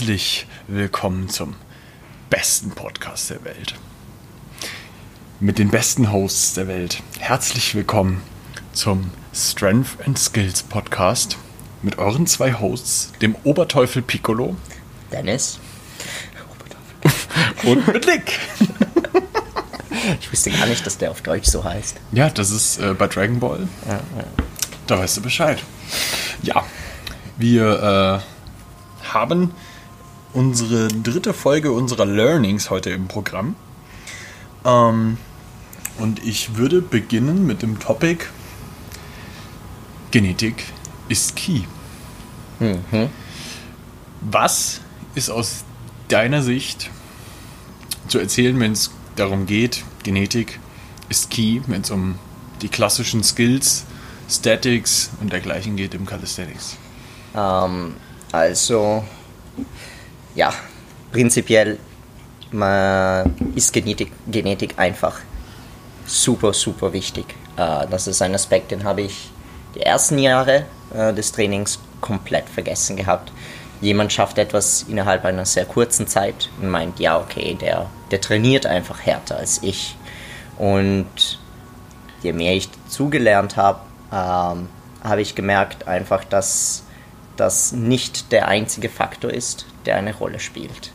Herzlich willkommen zum besten Podcast der Welt. Mit den besten Hosts der Welt. Herzlich willkommen zum Strength and Skills Podcast mit euren zwei Hosts, dem Oberteufel Piccolo. Dennis. Und mit Lick. Ich wusste gar nicht, dass der auf Deutsch so heißt. Ja, das ist äh, bei Dragon Ball. Ja, ja. Da weißt du Bescheid. Ja, wir äh, haben unsere dritte Folge unserer Learnings heute im Programm. Ähm, und ich würde beginnen mit dem Topic Genetik ist Key. Mhm. Was ist aus deiner Sicht zu erzählen, wenn es darum geht, Genetik ist Key, wenn es um die klassischen Skills, Statics und dergleichen geht im Calisthenics? Ähm, also, ja, prinzipiell ist Genetik, Genetik einfach super, super wichtig. Äh, das ist ein Aspekt, den habe ich die ersten Jahre äh, des Trainings komplett vergessen gehabt. Jemand schafft etwas innerhalb einer sehr kurzen Zeit und meint, ja, okay, der, der trainiert einfach härter als ich. Und je mehr ich dazugelernt habe, ähm, habe ich gemerkt einfach, dass das nicht der einzige Faktor ist, der eine Rolle spielt.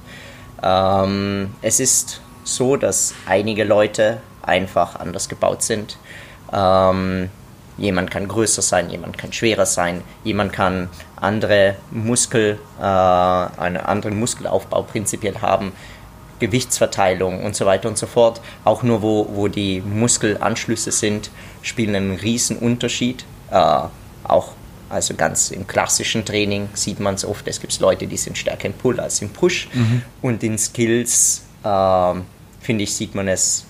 Ähm, es ist so, dass einige Leute einfach anders gebaut sind. Ähm, jemand kann größer sein, jemand kann schwerer sein, jemand kann andere Muskel, äh, einen anderen Muskelaufbau prinzipiell haben, Gewichtsverteilung und so weiter und so fort. Auch nur wo, wo die Muskelanschlüsse sind, spielen einen riesen Unterschied. Äh, auch also ganz im klassischen Training sieht man es oft, es gibt Leute, die sind stärker im Pull als im Push. Und in Skills, äh, finde ich, sieht man es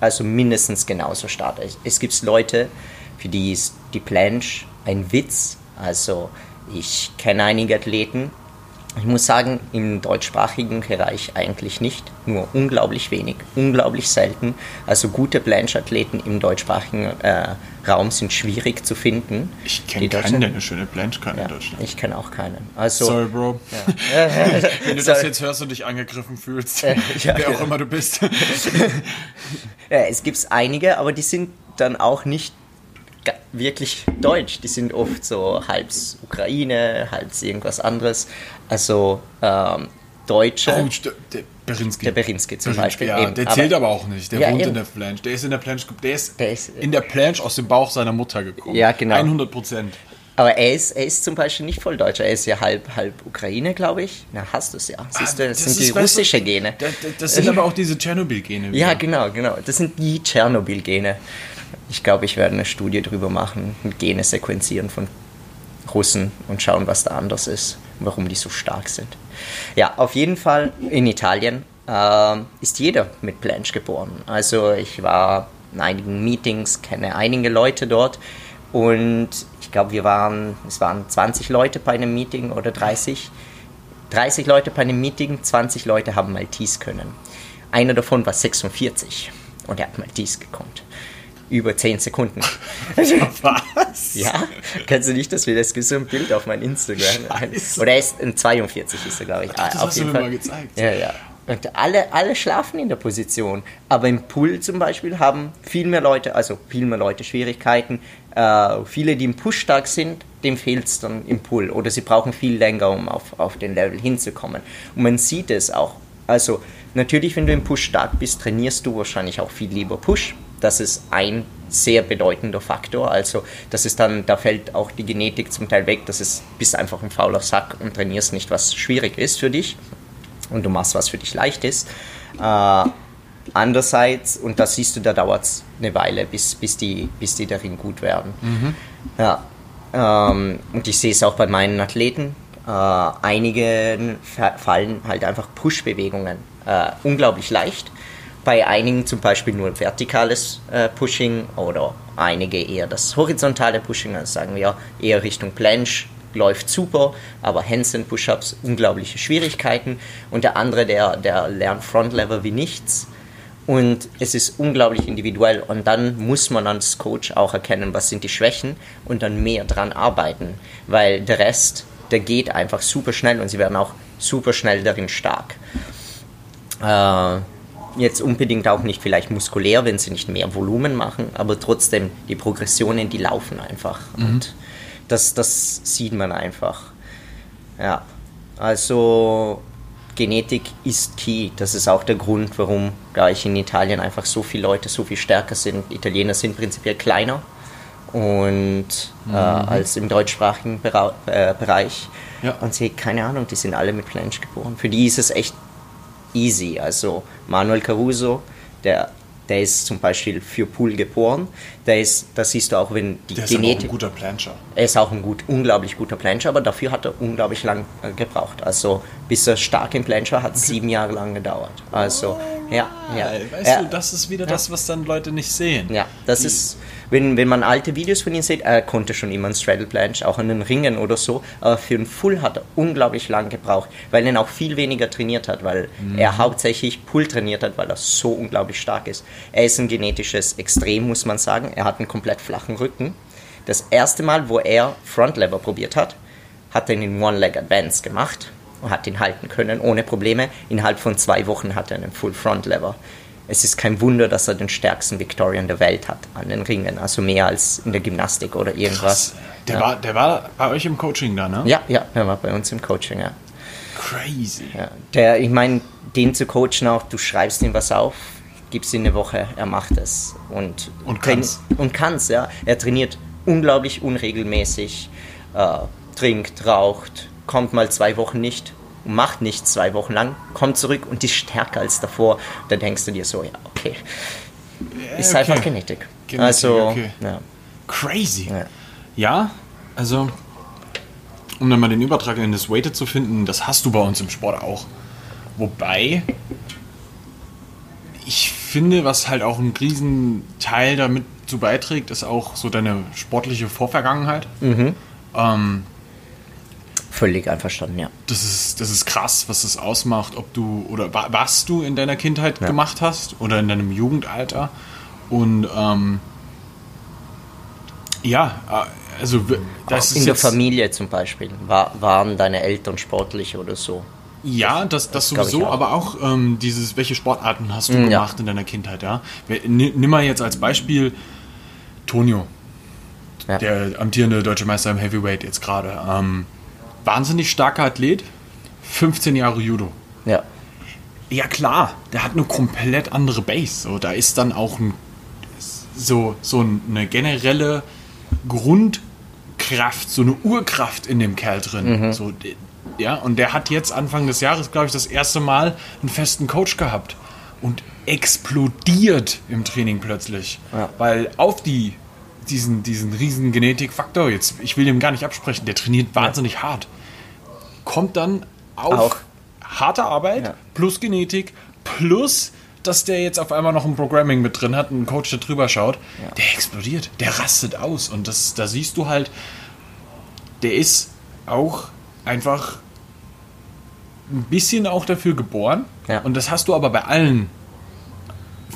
also mindestens genauso stark. Es, es gibt Leute, für die ist die Planche ein Witz. Also ich kenne einige Athleten, ich muss sagen, im deutschsprachigen Bereich eigentlich nicht, nur unglaublich wenig, unglaublich selten. Also gute Planche-Athleten im deutschsprachigen äh, Raum sind schwierig zu finden. Ich kenne keinen, der eine schöne Blanche kann Ja, in Deutschland. ich kenne auch keinen. Also, Sorry, Bro. Ja. Wenn du das jetzt hörst und dich angegriffen fühlst, Äh, ja, wer auch ja. immer du bist. Es gibt einige, aber die sind dann auch nicht wirklich deutsch. Die sind oft so halb Ukraine, halb irgendwas anderes. Also ähm, Deutsche. Oh, der Berinski. Der Berinski zum Beispiel, Ja, eben. der Aber- zählt aber, auch nicht. Der Ja, wohnt eben. in der Planche. Der ist in der Planche, der ist, Der ist- in der Planche aus dem Bauch seiner Mutter gekommen. Ja, genau. 100 Prozent. Aber er ist, er ist zum Beispiel nicht voll Deutscher. Er ist ja halb, halb Ukraine, glaube ich. Na, hast du es ja. Siehst du, das, sind die russische Gene. Das, das sind aber auch diese Tschernobyl-Gene. Ja, genau, genau. Das sind die Tschernobyl-Gene. Ich glaube, ich werde eine Studie drüber machen, Gene sequenzieren von Russen und schauen, was da anders ist, warum die so stark sind. Ja, auf jeden Fall in Italien ähm, ist jeder mit Planche geboren. Also ich war in einigen Meetings, kenne einige Leute dort und ich glaube, wir waren, es waren 20 Leute bei einem Meeting oder 30. 30 Leute bei einem Meeting, 20 Leute haben Maltese können. Einer davon war 46 und er hat Maltese gekonnt. Über 10 Sekunden. Was? Ja, kennst du nicht, dass wir das gibt so ein Bild auf mein Instagram? Scheiße. Oder er ist ein 42 ist er, glaube ich. Ah, das hast du mir mal gezeigt. Ja, ja. Und alle, alle schlafen in der Position. Aber im Pool zum Beispiel haben viel mehr Leute, also viel mehr Leute Schwierigkeiten. Äh, viele, die im Push stark sind, dem fehlt es dann im Pool. Oder sie brauchen viel länger, um auf, auf den Level hinzukommen. Und man sieht es auch. Also natürlich, wenn du im Push stark bist, trainierst du wahrscheinlich auch viel lieber Push. Das ist ein sehr bedeutender Faktor. Also das ist dann, da fällt auch die Genetik zum Teil weg. Das ist, bist einfach ein fauler Sack und trainierst nicht, was schwierig ist für dich und du machst, was für dich leicht ist. Äh, andererseits, und das siehst du, da dauert es eine Weile, bis, bis, die, bis die darin gut werden. Ja, ähm, und ich sehe es auch bei meinen Athleten. Äh, einigen fa- fallen halt einfach Push-Bewegungen äh, unglaublich leicht. Bei einigen zum Beispiel nur vertikales äh, Pushing oder einige eher das horizontale Pushing, also sagen wir eher Richtung Planche, läuft super, aber Handstand Push-Ups unglaubliche Schwierigkeiten. Und der andere, der, der lernt Front Lever wie nichts. Und es ist unglaublich individuell. Und dann muss man als Coach auch erkennen, was sind die Schwächen und dann mehr dran arbeiten, weil der Rest, der geht einfach super schnell und sie werden auch super schnell darin stark. Äh, jetzt unbedingt auch nicht vielleicht muskulär, wenn sie nicht mehr Volumen machen, aber trotzdem die Progressionen, die laufen einfach. Mhm. Und das, das sieht man einfach. Ja, also Genetik ist key. Das ist auch der Grund, warum gleich in Italien einfach so viele Leute so viel stärker sind. Italiener sind prinzipiell kleiner und äh, mhm. äh, als im deutschsprachigen Bera äh, Bereich. Ja. Und sie, keine Ahnung, die sind alle mit Flange geboren. Für die ist es echt easy. Also Manuel Caruso, der der ist zum Beispiel für Pool geboren. Der ist, das siehst du auch, wenn die der ist Genetik. ein guter Plancher. Er ist auch ein gut, unglaublich guter Plancher, aber dafür hat er unglaublich lang äh, gebraucht. Also bis er stark im Plancher hat okay. sieben Jahre lang gedauert. Also ja, ja. Weißt ja. du, das ist wieder ja. das, was dann Leute nicht sehen. Ja, das die, ist wenn, wenn man alte Videos von ihm sieht, er konnte schon immer einen Straddle Planche, auch an den Ringen oder so, aber für einen Full hat er unglaublich lang gebraucht, weil er auch viel weniger trainiert hat, weil mhm. er hauptsächlich Pull trainiert hat, weil er so unglaublich stark ist. Er ist ein genetisches Extrem, muss man sagen. Er hat einen komplett flachen Rücken. Das erste Mal, wo er Front Lever probiert hat, hat er einen One-Leg Advance gemacht und hat ihn halten können ohne Probleme. Innerhalb von zwei Wochen hat er einen Full Front Lever es ist kein Wunder, dass er den stärksten Victorian der Welt hat an den Ringen, also mehr als in der Gymnastik oder irgendwas. Der, ja. war, der war bei euch im Coaching da, ne? Ja, ja, der war bei uns im Coaching, ja. Crazy. Ja. Der, ich meine, den zu coachen auch, du schreibst ihm was auf, gibst ihm eine Woche, er macht es. Und, und kann's. Und kann's, ja. Er trainiert unglaublich unregelmäßig, äh, trinkt, raucht, kommt mal zwei Wochen nicht, und macht nichts zwei Wochen lang, kommt zurück und ist stärker als davor. dann denkst du dir so, ja, okay. Ist okay. einfach Genetik. Genetik also, okay. ja. Crazy. Ja. ja, also, um dann mal den Übertrag in das Weighted zu finden, das hast du bei uns im Sport auch. Wobei, ich finde, was halt auch einen riesen Teil damit zu beiträgt, ist auch so deine sportliche Vorvergangenheit. Mhm. Ähm, Völlig einverstanden, ja. Das ist, das ist krass, was das ausmacht, ob du oder was du in deiner Kindheit ja. gemacht hast oder in deinem Jugendalter. Und ähm, ja, äh, also das Auch ist. In der Familie zum Beispiel. War, waren deine Eltern sportlich oder so? Ja, das, das, das sowieso, auch. aber auch ähm, dieses, welche Sportarten hast du mm, gemacht ja. in deiner Kindheit, ja? Nimm mal jetzt als Beispiel Tonio, ja. der amtierende deutsche Meister im Heavyweight jetzt gerade. Ähm, wahnsinnig starker Athlet, 15 Jahre Judo. Ja. Ja klar, der hat eine komplett andere Base. So, da ist dann auch ein, so, so eine generelle Grundkraft, so eine Urkraft in dem Kerl drin. Mhm. So, ja, und der hat jetzt Anfang des Jahres, glaube ich, das erste Mal einen festen Coach gehabt und explodiert im Training plötzlich. Ja. Weil auf die diesen, diesen riesen Genetikfaktor, jetzt, ich will dem gar nicht absprechen, der trainiert wahnsinnig ja. hart kommt dann auf auch. harte Arbeit ja. plus Genetik plus dass der jetzt auf einmal noch ein Programming mit drin hat, ein Coach, der drüber schaut, ja. der explodiert, der rastet aus. Und das, da siehst du halt, der ist auch einfach ein bisschen auch dafür geboren. Ja. Und das hast du aber bei allen,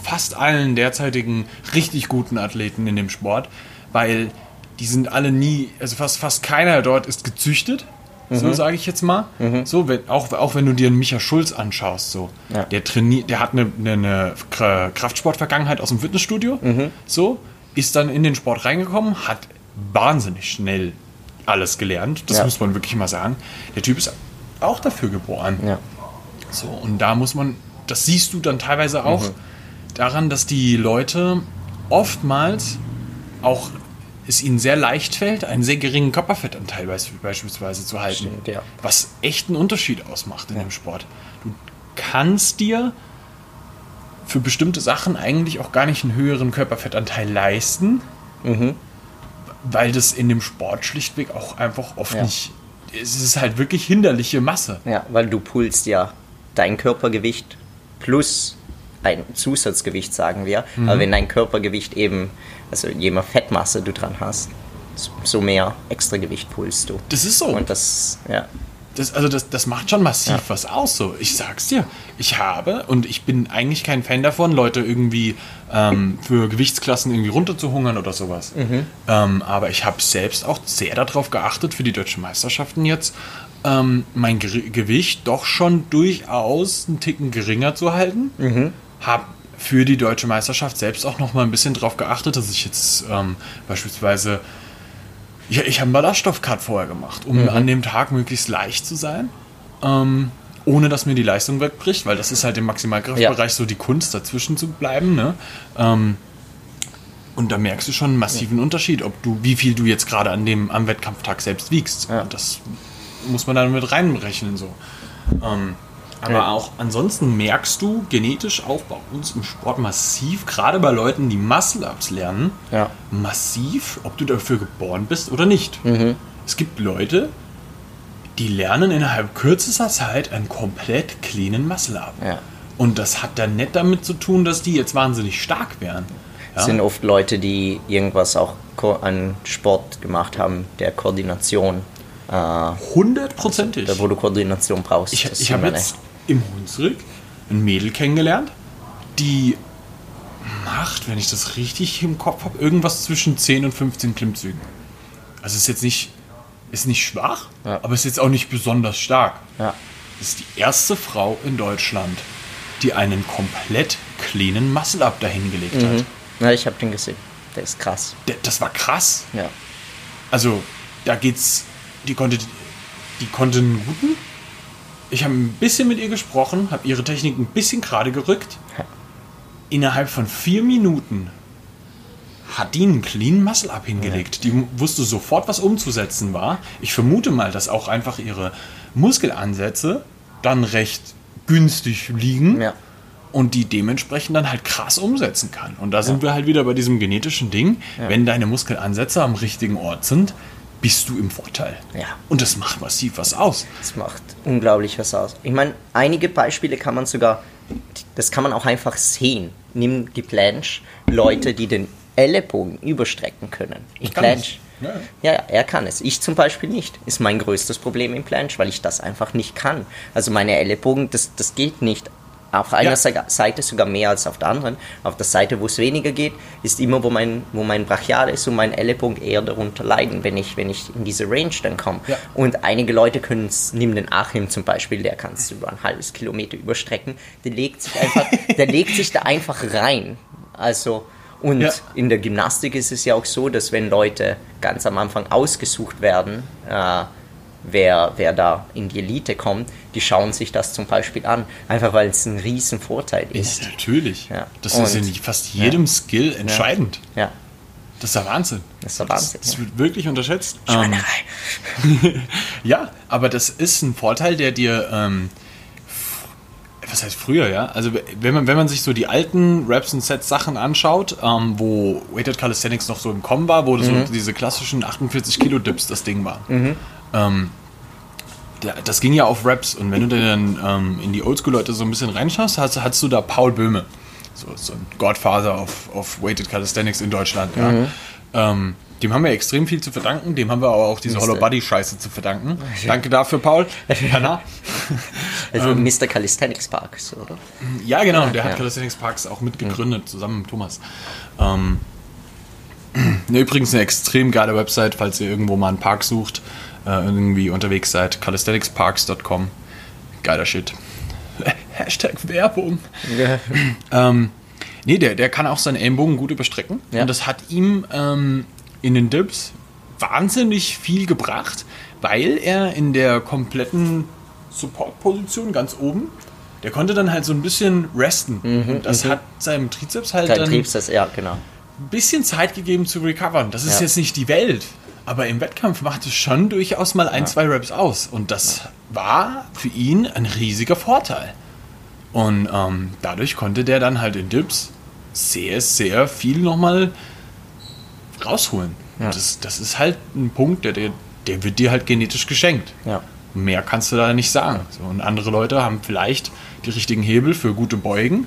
fast allen derzeitigen richtig guten Athleten in dem Sport, weil die sind alle nie, also fast, fast keiner dort ist gezüchtet so mhm. sage ich jetzt mal. Mhm. So, wenn, auch, auch wenn du dir einen Micha Schulz anschaust, so, ja. der trainiert, der hat eine, eine, Kraftsportvergangenheit aus dem Fitnessstudio, mhm. so, ist dann in den Sport reingekommen, hat wahnsinnig schnell alles gelernt, das ja. muss man wirklich mal sagen. Der Typ ist auch dafür geboren. Ja. So, und da muss man, das siehst du dann teilweise auch mhm. daran, dass die Leute oftmals auch es ihnen sehr leicht fällt, einen sehr geringen Körperfettanteil beispielsweise zu halten. Stimmt, ja. Was echt einen Unterschied ausmacht in ja. dem Sport. Du kannst dir für bestimmte Sachen eigentlich auch gar nicht einen höheren Körperfettanteil leisten, mhm. weil das in dem Sport schlichtweg auch einfach oft ja. nicht. Es ist halt wirklich hinderliche Masse. Ja, weil du pulst ja dein Körpergewicht plus ein Zusatzgewicht, sagen wir. Mhm. Aber wenn dein Körpergewicht eben also je mehr Fettmasse du dran hast, so mehr Extragewicht pulst du. Das ist so. Und das, ja. Das, also das, das macht schon massiv ja. was aus. So. Ich sag's dir. Ich habe, und ich bin eigentlich kein Fan davon, Leute irgendwie ähm, für Gewichtsklassen irgendwie runterzuhungern oder sowas. Mhm. Ähm, aber ich habe selbst auch sehr darauf geachtet für die deutschen Meisterschaften jetzt, ähm, mein Ge Gewicht doch schon durchaus einen Ticken geringer zu halten. Mhm. Habe für die deutsche Meisterschaft selbst auch noch mal ein bisschen drauf geachtet, dass ich jetzt ähm, beispielsweise ja, ich habe einen Ballaststoffcut vorher gemacht, um an dem Tag möglichst leicht zu sein, ähm, ohne dass mir die Leistung wegbricht, weil das ist halt im Maximalkraftbereich Ja. so die Kunst, dazwischen zu bleiben. Ne? Ähm, und da merkst du schon einen massiven Unterschied, ob du, wie viel du jetzt gerade an dem am Wettkampftag selbst wiegst. Ja. Das muss man dann mit reinrechnen so. Ähm, aber Ja. auch ansonsten merkst du genetisch auch bei uns im Sport massiv, gerade bei Leuten, die Muscle-Ups lernen, Ja. massiv, ob du dafür geboren bist oder nicht. Mhm. Es gibt Leute, die lernen innerhalb kürzester Zeit einen komplett cleanen Muscle-Up. Ja. Und das hat dann nicht damit zu tun, dass die jetzt wahnsinnig stark wären. Ja? sind oft Leute, die irgendwas auch an Sport gemacht haben, der Koordination, äh, Hundertprozentig. da wo du Koordination brauchst. Ich, ich habe jetzt im Hunsrück ein Mädel kennengelernt, die macht, wenn ich das richtig im Kopf habe, irgendwas zwischen 10 und 15 Klimmzügen. Also ist jetzt nicht, ist nicht schwach, Ja. aber ist jetzt auch nicht besonders stark. Ja. Das ist die erste Frau in Deutschland, die einen komplett cleanen Muscle-Up dahingelegt hat. ja, ich habe den gesehen. Der ist krass. Der- Das war krass. Ja. Also, da geht's. Die konnte, die konnte einen guten. Ich habe ein bisschen mit ihr gesprochen, habe ihre Technik ein bisschen gerade gerückt. Ja. Innerhalb von vier Minuten hat die einen clean Muscle Up hingelegt. Die wusste sofort, was umzusetzen war. Ich vermute mal, dass auch einfach ihre Muskelansätze dann recht günstig liegen Ja. und die dementsprechend dann halt krass umsetzen kann. Und da sind wir halt wieder bei diesem genetischen Ding. Wenn deine Muskelansätze am richtigen Ort sind, bist du im Vorteil. Ja. Und das macht massiv was aus. Das macht unglaublich was aus. Ich meine, einige Beispiele kann man sogar, das kann man auch einfach sehen. Nimm die Planche, Leute, die den Ellenbogen überstrecken können. Ich Planche. Ja, ja, er kann es. Ich zum Beispiel nicht. Ist mein größtes Problem im Planche, weil ich das einfach nicht kann. Also meine Ellenbogen, das, das geht nicht. Auf einer Ja. Se- Seite sogar mehr als auf der anderen. Auf der Seite, wo es weniger geht, ist immer, wo mein, wo mein Brachial ist und mein Ellenbogen eher darunter leiden, wenn ich, wenn ich in diese Range dann komme. Ja. Und einige Leute können es, nimm den Achim zum Beispiel, der kann es über ein halbes Kilometer überstrecken. Der legt sich einfach, der legt sich da einfach rein. Also, und Ja. in der Gymnastik ist es ja auch so, dass wenn Leute ganz am Anfang ausgesucht werden, äh, wer, wer da in die Elite kommt, die schauen sich das zum Beispiel an, einfach weil es ein riesen Vorteil ist. natürlich. Ja. Das ist Und- in fast jedem Skill entscheidend. Ja, Das ist der Wahnsinn. das ist der Wahnsinn. Das ja. wird wirklich unterschätzt. Ähm, Schweinerei. Ja, aber das ist ein Vorteil, der dir, ähm, was heißt früher, ja? Also wenn man, wenn man sich so die alten Raps und Sets Sachen anschaut, ähm, wo Weighted Calisthenics noch so im Kommen war, wo so diese klassischen 48 Kilo Dips das Ding war. Ähm, der, das ging ja auf Raps und wenn du dann ähm, in die Oldschool-Leute so ein bisschen reinschaust, hast, hast du da Paul Böhme, so, so ein Godfather of, of Weighted Calisthenics in Deutschland, ja. Ähm, dem haben wir extrem viel zu verdanken, dem haben wir aber auch diese Mr. Hollow Body Scheiße zu verdanken. Danke dafür, Paul. Hanna. Also Mr. Calisthenics Park, so, oder? Ja, genau, der hat Ja. Calisthenics Parks auch mitgegründet, zusammen mit Thomas. Ähm, ne, übrigens eine extrem geile Website, falls ihr irgendwo mal einen Park sucht, äh, irgendwie unterwegs seid, calisthenicsparks.com. Geiler Shit. Hashtag Werbung. Ähm, nee, der, der kann auch seinen Ellenbogen gut überstrecken. Ja. Und das hat ihm ähm, in den Dips wahnsinnig viel gebracht, weil er in der kompletten Support-Position ganz oben, der konnte dann halt so ein bisschen resten. und das hat seinem Trizeps halt Dein dann das, ja, genau. ein bisschen Zeit gegeben zu recovern. Das ist Ja. jetzt nicht die Welt. Aber im Wettkampf macht es schon durchaus mal ein, zwei Reps aus. Und das war für ihn ein riesiger Vorteil. Und ähm, dadurch konnte der dann halt in Dips sehr, sehr viel nochmal rausholen. Ja. Das, das ist halt ein Punkt, der, der, der wird dir halt genetisch geschenkt. Ja. Mehr kannst du da nicht sagen. So, und andere Leute haben vielleicht die richtigen Hebel für gute Beugen,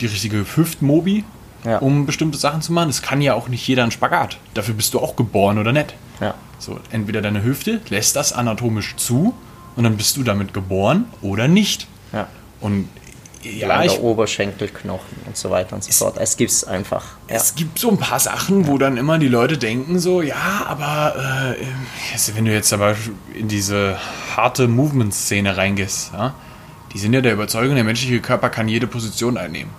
die richtige Hüftmobi, Ja. um bestimmte Sachen zu machen. Es kann ja auch nicht jeder einen Spagat. Dafür bist du auch geboren oder nicht. Ja. So, entweder deine Hüfte lässt das anatomisch zu und dann bist du damit geboren oder nicht. Ja. Und Ja, langer ich- Oberschenkelknochen und so weiter und so fort. Es gibt es einfach. Ja. Es gibt so ein paar Sachen, wo dann immer die Leute denken so, ja, aber äh, wenn du jetzt aber in diese harte Movement-Szene reingehst, ja, die sind ja der Überzeugung, der menschliche Körper kann jede Position einnehmen.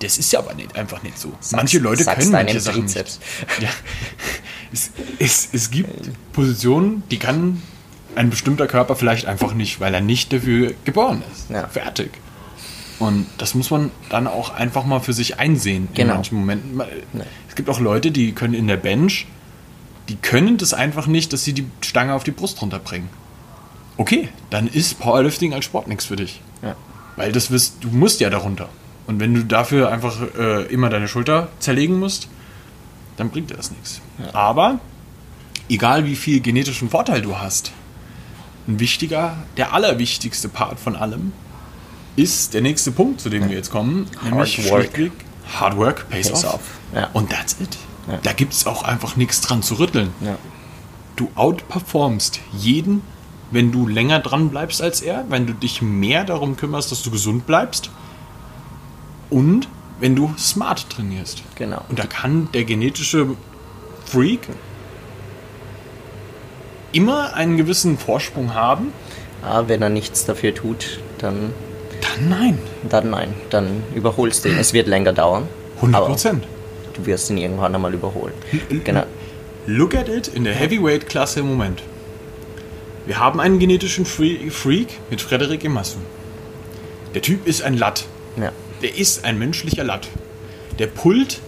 Das ist ja aber nicht, einfach nicht so. manche Leute sag's können manche Sachen Trizeps. nicht. Ja. Es, es, es gibt Positionen, die kann ein bestimmter Körper vielleicht einfach nicht, weil er nicht dafür geboren ist. Ja. Fertig. Und das muss man dann auch einfach mal für sich einsehen in Genau. manchen Momenten. Es gibt auch Leute, die können in der Bench, die können das einfach nicht, dass sie die Stange auf die Brust runterbringen. Okay, dann ist Powerlifting als Sport nichts für dich. Ja. Weil das wirst, du musst ja darunter. Und wenn du dafür einfach äh, immer deine Schulter zerlegen musst, dann bringt dir das nichts. Aber egal wie viel genetischen Vorteil du hast, ein wichtiger, der allerwichtigste Part von allem ist der nächste Punkt, zu dem wir jetzt kommen, nämlich work. schlichtweg Hard Work pays, Pays off. off, ja. Und that's it. Ja. Da gibt es auch einfach nichts dran zu rütteln. Ja. Du outperformst jeden, wenn du länger dran bleibst als er, wenn du dich mehr darum kümmerst, dass du gesund bleibst und wenn du smart trainierst. Genau. Und da kann der genetische Freak immer einen gewissen Vorsprung haben. Aber Ah, wenn er nichts dafür tut, dann, Dann nein. dann nein. Dann überholst du ihn. Es wird länger dauern. 100 aber Prozent. Du wirst ihn irgendwann einmal überholen. Genau. Look at it in der Heavyweight-Klasse im Moment. Wir haben einen genetischen Freak mit Frederik Emassu. Der Typ ist ein Latt. Ja. Der ist ein menschlicher Latt. Der pullt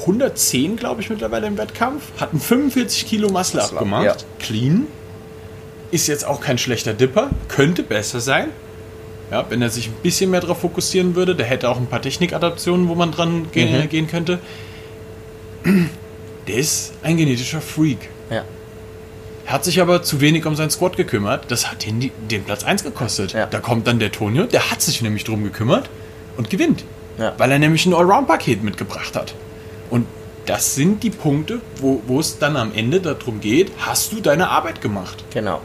110, glaube ich, mittlerweile im Wettkampf. Hat einen 45 Kilo Muscle Muscle-up, abgemacht. ja. Clean. Ist jetzt auch kein schlechter Dipper. Könnte besser sein. Ja, wenn er sich ein bisschen mehr darauf fokussieren würde. Der hätte auch ein paar Technikadaptionen, wo man dran ge Mhm. gehen könnte. Der ist ein genetischer Freak. Ja. Hat sich aber zu wenig um seinen Squad gekümmert. Das hat den, die- den Platz 1 gekostet. Ja. Da kommt dann der Tonio, der hat sich nämlich drum gekümmert und gewinnt. Ja. Weil er nämlich ein Allround-Paket mitgebracht hat. Und das sind die Punkte, wo, wo es dann am Ende darum geht, hast du deine Arbeit gemacht? Genau.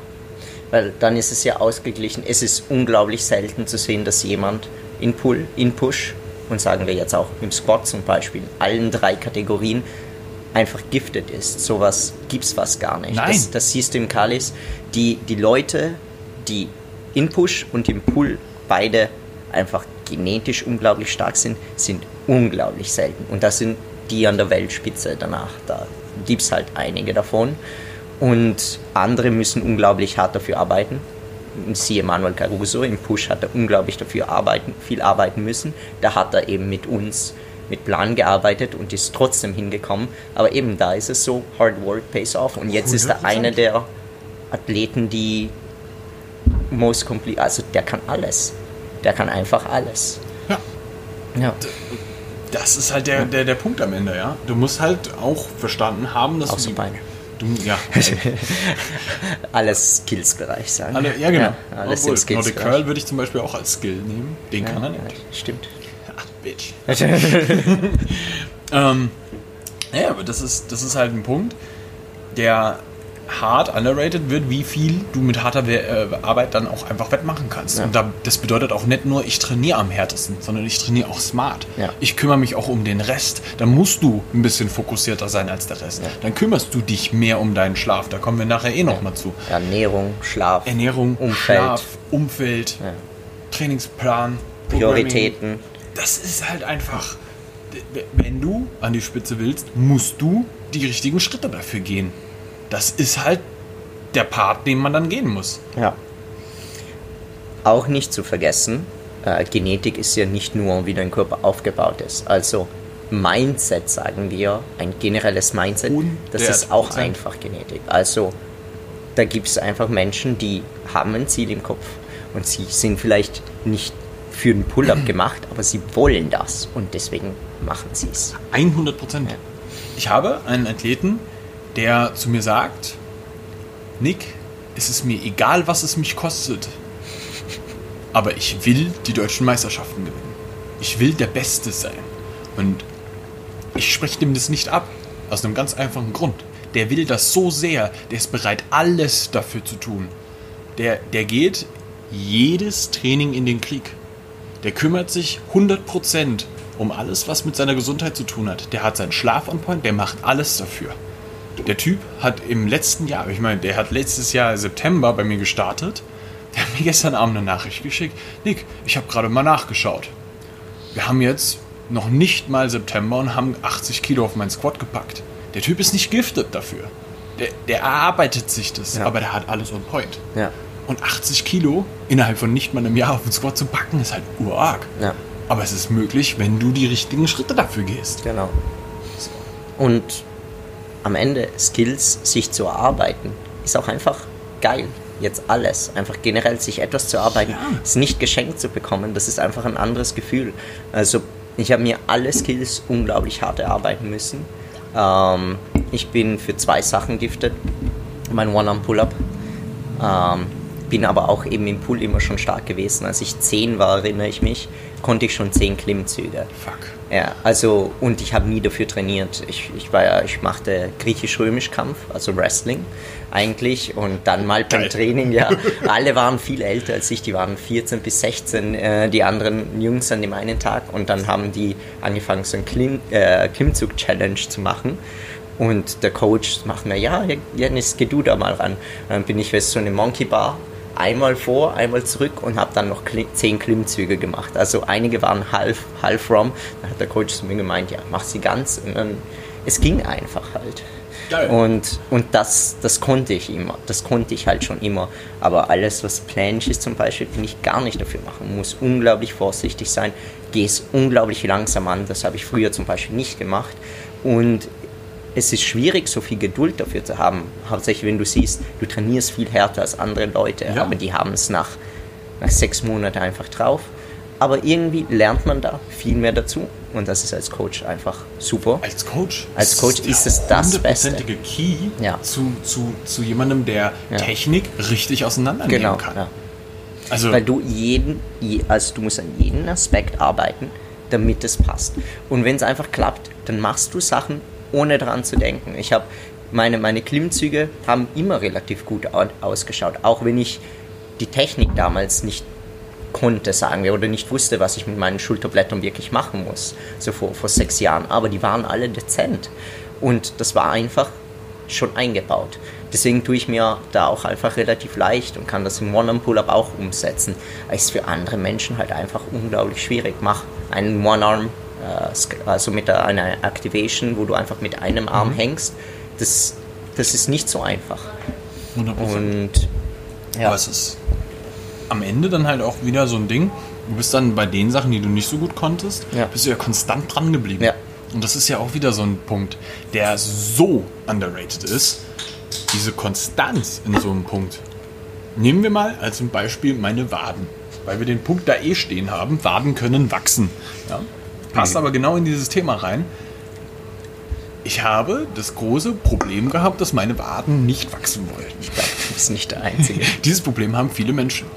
Weil dann ist es ja ausgeglichen. Es ist unglaublich selten zu sehen, dass jemand in Pull, in Push und sagen wir jetzt auch im Squat zum Beispiel, in allen drei Kategorien einfach giftet ist. Sowas gibt's fast gar nicht. Nein. Das, das siehst du im Kalis. Die, die Leute, die in Push und im Pull beide einfach genetisch unglaublich stark sind, sind unglaublich selten. Und das sind die an der Weltspitze danach. Da gibt's halt einige davon. Und andere müssen unglaublich hart dafür arbeiten. Siehe Manuel Caruso, im Push hat er unglaublich dafür arbeiten, viel arbeiten müssen. Da hat er eben mit uns mit Plan gearbeitet und ist trotzdem hingekommen. Aber eben da ist es so, Hard Work pays off. Und jetzt ist er 100%. einer der Athleten, die most complete, also der kann alles. Der kann einfach alles. Ja. Ja, Das ist halt der, der, der Punkt am Ende, ja. Du musst halt auch verstanden haben, dass außer du, die- Beine. du ja, Alles Skills-Bereich sagen. alle, ja genau. alles Obwohl, Skills. Nordic Curl würde ich zum Beispiel auch als Skill nehmen. Den kann er nicht. Stimmt. Ach, Bitch. Ähm, naja, aber das ist, das ist halt ein Punkt, der hart underrated wird, wie viel du mit harter äh, Arbeit dann auch einfach wettmachen kannst. Ja. Und da, das bedeutet auch nicht nur, ich trainiere am härtesten, sondern ich trainiere auch smart. Ja. Ich kümmere mich auch um den Rest. Dann musst du ein bisschen fokussierter sein als der Rest. Ja. Dann kümmerst du dich mehr um deinen Schlaf. Da kommen wir nachher eh noch mal zu. Ernährung, Schlaf, Ernährung, Umfeld. Schlaf, Umfeld. Trainingsplan, Prioritäten. das ist halt einfach, wenn du an die Spitze willst, musst du die richtigen Schritte dafür gehen. Das ist halt der Part, den man dann gehen muss. Ja. Auch nicht zu vergessen, äh, Genetik ist ja nicht nur, wie dein Körper aufgebaut ist. Also Mindset, sagen wir, ein generelles Mindset, das ist auch 100%. einfach Genetik. Also da gibt es einfach Menschen, die haben ein Ziel im Kopf und sie sind vielleicht nicht für einen Pull-up gemacht, aber sie wollen das und deswegen machen sie es. 100 Prozent. Ja. Ich habe einen Athleten, der zu mir sagt, Nick, es ist mir egal, was es mich kostet, aber ich will die deutschen Meisterschaften gewinnen. Ich will der Beste sein. Und ich spreche dem das nicht ab, aus einem ganz einfachen Grund. Der will das so sehr, der ist bereit, alles dafür zu tun. Der, der geht jedes Training in den Krieg. Der kümmert sich 100% um alles, was mit seiner Gesundheit zu tun hat. Der hat seinen Schlaf on point, der macht alles dafür. Der Typ hat im letzten Jahr, ich meine, der hat letztes Jahr September bei mir gestartet. Der hat mir gestern Abend eine Nachricht geschickt. Nick, ich habe gerade mal nachgeschaut. Wir haben jetzt noch nicht mal September und haben 80 Kilo auf meinen Squat gepackt. Der Typ ist nicht giftet dafür. Der, der erarbeitet sich das, Ja. aber der hat alles on point. Ja. Und 80 Kilo innerhalb von nicht mal einem Jahr auf den Squat zu packen, ist halt urarg. Ja. Aber es ist möglich, wenn du die richtigen Schritte dafür gehst. Genau. Und am Ende Skills sich zu erarbeiten, ist auch einfach geil. Jetzt alles. Einfach generell sich etwas zu erarbeiten, Ja. ist nicht geschenkt zu bekommen. Das ist einfach ein anderes Gefühl. Also ich habe mir alle Skills unglaublich hart erarbeiten müssen. Ähm, ich bin für zwei Sachen giftet. Mein One-Arm-Pull-Up. Ähm, bin aber auch eben im Pool immer schon stark gewesen. Als ich 10 war, erinnere ich mich, konnte ich schon 10 Klimmzüge. Fuck. Ja, also und ich habe nie dafür trainiert. Ich, ich war ja, ich machte griechisch-römisch-Kampf, also Wrestling eigentlich und dann mal beim Geil. Training, ja. Alle waren viel älter als ich, die waren 14 bis 16, äh, die anderen Jungs an dem einen Tag und dann haben die angefangen so ein Klim, äh, Klimmzug-Challenge zu machen. Und der Coach macht mir, ja, Janis, geh du da mal ran. Und dann bin ich weißt, du, so eine Monkey Bar, einmal vor, einmal zurück und habe dann noch zehn Klimmzüge gemacht. Also einige waren half, half rom. Dann hat der Coach zu mir gemeint, ja, mach sie ganz. Und dann, es ging einfach halt. Geil. Und, und das, das konnte ich immer. Das konnte ich halt schon immer. Aber alles, was planisch ist zum Beispiel, bin ich gar nicht dafür machen. Muss unglaublich vorsichtig sein. Gehe es unglaublich langsam an. Das habe ich früher zum Beispiel nicht gemacht. Und es ist schwierig, so viel Geduld dafür zu haben. Hauptsächlich, wenn du siehst, du trainierst viel härter als andere Leute, Ja. aber die haben es nach, nach sechs Monaten einfach drauf. Aber irgendwie lernt man da viel mehr dazu und das ist als Coach einfach super. Als Coach? Als Coach der ist es das Beste. hundertprozentige Key Ja. zu, zu, zu jemandem, der Ja. Technik richtig auseinandernehmen Genau. kann. Ja. Also, Weil du jeden, je- also du musst an jedem Aspekt arbeiten, damit es passt. Und wenn es einfach klappt, dann machst du Sachen, ohne dran zu denken. Ich habe meine, meine Klimmzüge haben immer relativ gut au- ausgeschaut, auch wenn ich die Technik damals nicht konnte, sagen wir, oder nicht wusste, was ich mit meinen Schulterblättern wirklich machen muss, so vor, vor sechs Jahren. Aber die waren alle dezent. Und das war einfach schon eingebaut. Deswegen tue ich mir da auch einfach relativ leicht und kann das im One-Arm-Pull-Up auch umsetzen. Ist für andere Menschen halt einfach unglaublich schwierig. Mach einen One-Arm, sk- also mit einer Activation, wo du einfach mit einem Arm hängst. Das, das ist nicht so einfach. 100%. Und ja, Aber es ist am Ende dann halt auch wieder so ein Ding. Du bist dann bei den Sachen, die du nicht so gut konntest, Ja. bist du ja konstant dran geblieben. Ja. Und das ist ja auch wieder so ein Punkt, der so underrated ist. Diese Konstanz in so einem Punkt. Nehmen wir mal als Beispiel meine Waden. Weil wir den Punkt da eh stehen haben, Waden können wachsen. Ja? Passt aber genau in dieses Thema rein. Ich habe das große Problem gehabt, dass meine Waden nicht wachsen wollten. du bist nicht der Einzige. Dieses Problem haben viele Menschen.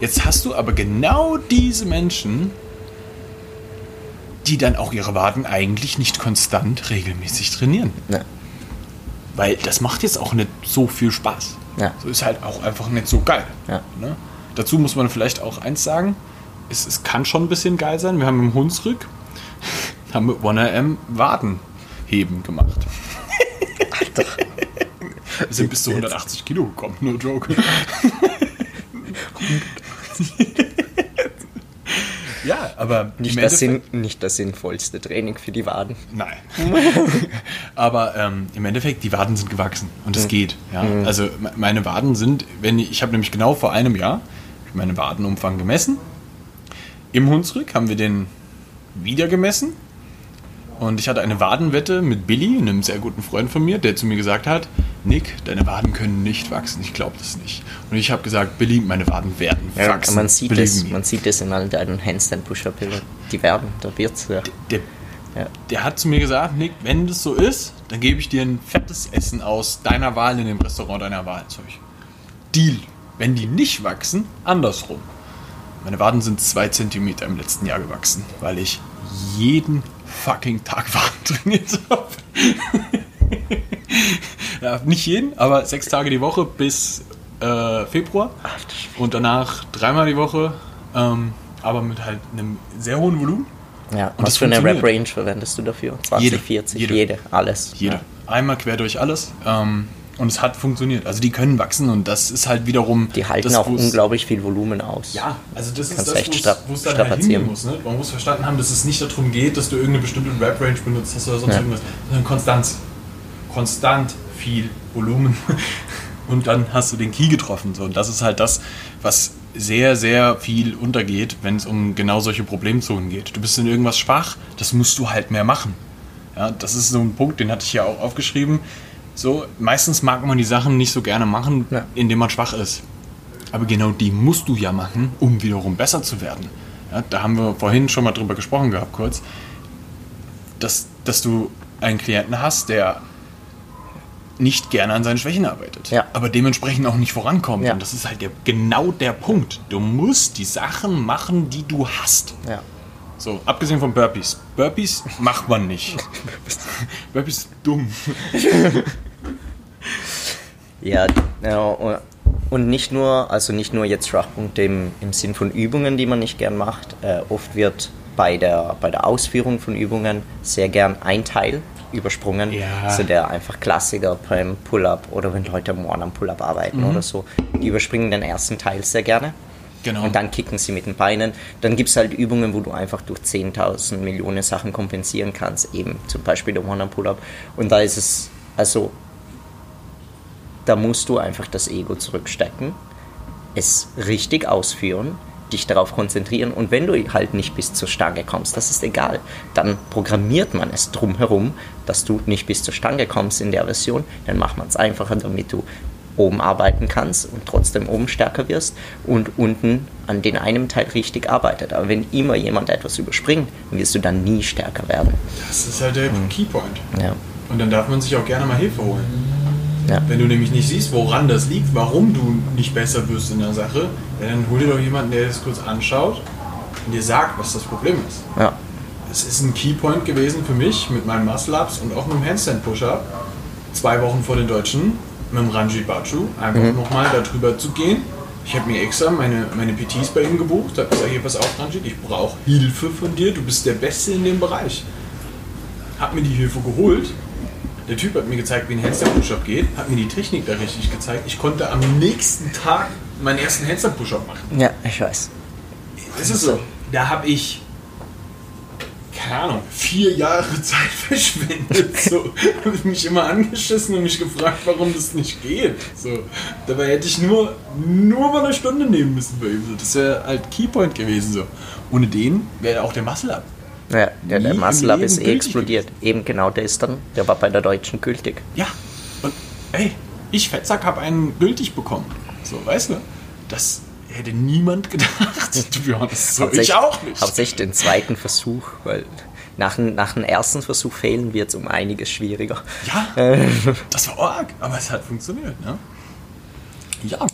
Jetzt hast du aber genau diese Menschen, die dann auch ihre Waden eigentlich nicht konstant regelmäßig trainieren. Ja. Weil das macht jetzt auch nicht so viel Spaß. Ja. So ist halt auch einfach nicht so geil. Ja. Ne? Dazu muss man vielleicht auch eins sagen. Es, es kann schon ein bisschen geil sein. Wir haben im Hunsrück haben wir 1RM Wadenheben gemacht. Alter. Wir sind bis zu 180 Kilo gekommen, no joke. ja, aber Nicht das, Sinn, nicht das sinnvollste Training für die Waden. Nein. aber ähm, im Endeffekt, die Waden sind gewachsen und es geht. Ja? Also me- meine Waden sind, wenn ich, ich habe nämlich genau vor einem Jahr meinen Wadenumfang gemessen. Im Hunsrück haben wir den wieder gemessen. Und ich hatte eine Wadenwette mit Billy, einem sehr guten Freund von mir, der zu mir gesagt hat, Nick, deine Waden können nicht wachsen. Ich glaube das nicht. Und ich habe gesagt, Billy, meine Waden werden Ja, wachsen. man sieht me. man sieht es in all deinen Handstand Push-Up Bildern. Die werden, da wird's ja. der, ja. der hat zu mir gesagt, Nick, wenn das so ist, dann gebe ich dir ein fettes Essen aus deiner Wahl in dem Restaurant deiner Wahl. Ich, Deal. Wenn die nicht wachsen, andersrum. Meine Waden sind zwei Zentimeter im letzten Jahr gewachsen, weil ich jeden fucking Tag Waden trainiert habe. ja, nicht jeden, aber sechs Tage die Woche bis äh, Februar. Und danach dreimal die Woche ähm, aber mit halt einem sehr hohen Volumen. Ja, Und was für eine. Rap-Range verwendest du dafür? 20, Jede. 40, Jede. jede, alles. Jede. Ja. Einmal quer durch alles. Ähm, und es hat funktioniert. Also die können wachsen und das ist halt wiederum. Die halten das, auch unglaublich viel Volumen aus. Ja, also das ist Kannst das, echt wo es- dann halt hingehen muss. Ne? Man muss verstanden haben, dass es nicht darum geht, dass du irgendeine bestimmte Rap-Range benutzt hast oder sonst Ja. irgendwas, sondern Konstanz. Konstant viel Volumen. Und dann hast du den Key getroffen. So. Und das ist halt das, was sehr, sehr viel untergeht, wenn es um genau solche Problemzonen geht. Du bist in irgendwas schwach, das musst du halt mehr machen. Ja, das ist so ein Punkt, den hatte ich ja auch aufgeschrieben. So, meistens mag man die Sachen nicht so gerne machen, Ja. indem man schwach ist. Aber genau die musst du ja machen, um wiederum besser zu werden. Ja, da haben wir vorhin schon mal drüber gesprochen gehabt, kurz, dass, dass du einen Klienten hast, der nicht gerne an seinen Schwächen arbeitet, Ja. aber dementsprechend auch nicht vorankommt. Ja. Und das ist halt der, genau der Punkt. Du musst die Sachen machen, die du hast. Ja. So, abgesehen von Burpees. Burpees macht man nicht. Burpees ist dumm. Ja, ja, und nicht nur, also nicht nur jetzt Schwachpunkte im, im Sinn von Übungen, die man nicht gern macht. Äh, oft wird bei der, bei der Ausführung von Übungen sehr gern ein Teil übersprungen. Ja. Also der einfach Klassiker beim Pull-Up oder wenn Leute am One am Pull-Up arbeiten oder so. Die überspringen den ersten Teil sehr gerne. Genau. Und dann kicken sie mit den Beinen. Dann gibt es halt Übungen, wo du einfach durch 10.000 Millionen Sachen kompensieren kannst. Eben zum Beispiel der One-Arm-Pull-Up. Und da ist es, also, da musst du einfach das Ego zurückstecken, es richtig ausführen, dich darauf konzentrieren. Und wenn du halt nicht bis zur Stange kommst, das ist egal. Dann programmiert man es drumherum, dass du nicht bis zur Stange kommst in der Version. Dann macht man es einfacher, damit du oben arbeiten kannst und trotzdem oben stärker wirst und unten an den einem Teil richtig arbeitet. Aber wenn immer jemand etwas überspringt, wirst du dann nie stärker werden. Das ist halt der Keypoint. Ja. Und dann darf man sich auch gerne mal Hilfe holen. Ja. Wenn du nämlich nicht siehst, woran das liegt, warum du nicht besser wirst in der Sache, dann hol dir doch jemanden, der das kurz anschaut und dir sagt, was das Problem ist. Ja. Es ist ein Keypoint gewesen für mich mit meinen Muscle-Ups und auch mit dem Handstand-Push-Up. Zwei Wochen vor den Deutschen mit dem Ranjit Bachu einfach nochmal darüber zu gehen. Ich habe mir extra meine, meine PTs bei ihm gebucht, habe gesagt, hier pass auf Ranjit, ich brauche Hilfe von dir, du bist der Beste in dem Bereich. Hab mir die Hilfe geholt. Der Typ hat mir gezeigt, wie ein Handstand-Push-Up geht, hat mir die Technik da richtig gezeigt. Ich konnte am nächsten Tag meinen ersten Handstand-Push-Up machen. ja, ich weiß. Es ist so. Da habe ich, keine Ahnung, vier Jahre Zeit verschwendet. So, habe ich mich immer angeschissen und mich gefragt, warum das nicht geht. So, dabei hätte ich nur, nur mal eine Stunde nehmen müssen bei ihm. So, Das wäre halt Keypoint gewesen. So. Ohne den wäre auch der Muscle up. Ja, der, der Muscle-Up Leben ist eh explodiert. Eben genau der ist dann, der war bei der Deutschen gültig. Ja. Und ey, ich Fettsack habe einen gültig bekommen. So, weißt du? Das hätte niemand gedacht. To be honest. So, ich auch nicht. Hauptsächlich den zweiten Versuch, weil nach, dem- nach dem ersten Versuch fehlen wird es um einiges schwieriger. Ja, das war arg, aber es hat funktioniert. Ne? Ja,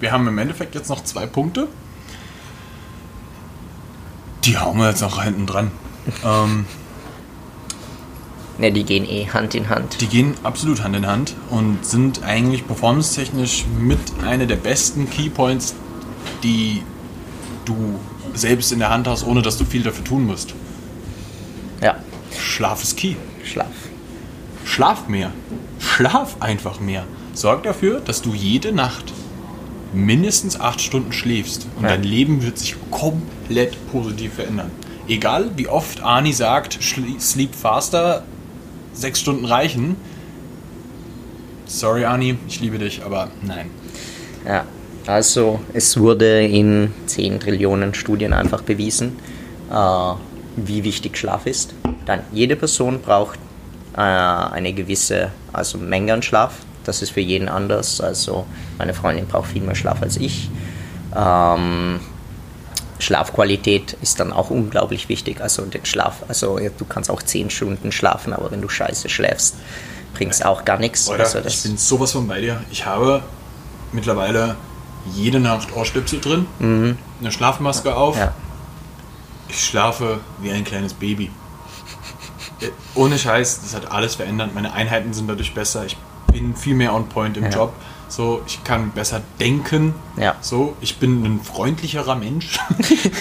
wir haben im Endeffekt jetzt noch zwei Punkte. Die hauen wir jetzt noch hinten dran. ähm, Ne, die gehen eh Hand in Hand. die gehen absolut Hand in Hand und sind eigentlich performance-technisch mit einer der besten Keypoints, die du selbst in der Hand hast, ohne dass du viel dafür tun musst. Ja, Schlaf ist Key. Schlaf. Schlaf mehr. Schlaf einfach mehr. Sorg dafür, dass du jede Nacht mindestens acht Stunden schläfst. Und Ja. dein Leben wird sich komplett positiv verändern. Egal wie oft Ani sagt, sleep faster, sechs Stunden reichen. Sorry, Ani, ich liebe dich, aber nein. Ja, also es wurde in 10 Trillionen Studien einfach bewiesen, äh, wie wichtig Schlaf ist. Dann jede Person braucht äh, eine gewisse also Menge an Schlaf. Das ist für jeden anders. Also meine Freundin braucht viel mehr Schlaf als ich. Ähm, Schlafqualität ist dann auch unglaublich wichtig. Also den Schlaf, also ja, du kannst auch 10 Stunden schlafen, aber wenn du scheiße schläfst, bringt es auch gar nichts. Oder Also ich bin sowas von bei dir. Ich habe mittlerweile jede Nacht Ohrstöpsel drin, eine Schlafmaske auf. Mhm. ja. Ich schlafe wie ein kleines Baby. Äh, Ohne Scheiß, das hat alles verändert. Meine Einheiten sind dadurch besser. Ich bin viel mehr on point im Ja. Job. So, ich kann besser denken. Ja. So, ich bin ein freundlicherer Mensch.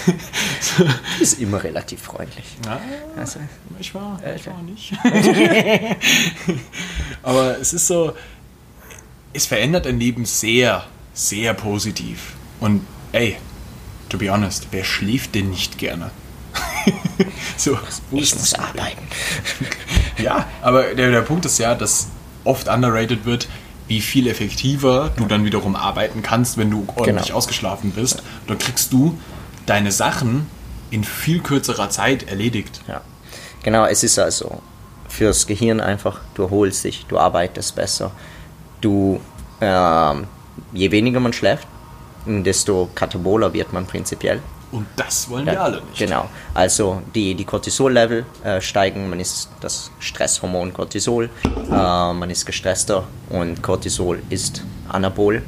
Ist immer relativ freundlich. Ja, Also, ich war, ich Okay. war nicht. Aber es ist so, es verändert dein Leben sehr, sehr positiv. Und ey, to be honest, wer schläft denn nicht gerne? so, ich muss arbeiten. Ja, aber der, der Punkt ist ja, dass oft underrated wird, wie viel effektiver du dann wiederum arbeiten kannst, wenn du ordentlich Genau. ausgeschlafen bist. Dann kriegst du deine Sachen in viel kürzerer Zeit erledigt. Ja. Genau, es ist also fürs Gehirn einfach, du erholst dich, du arbeitest besser. Du, ähm, je weniger man schläft, desto kataboler wird man prinzipiell. Und das wollen wir alle nicht. Genau. Also die, die Cortisol-Level äh, steigen, man ist das Stresshormon Cortisol, äh, man ist gestresster und Cortisol ist Anabol.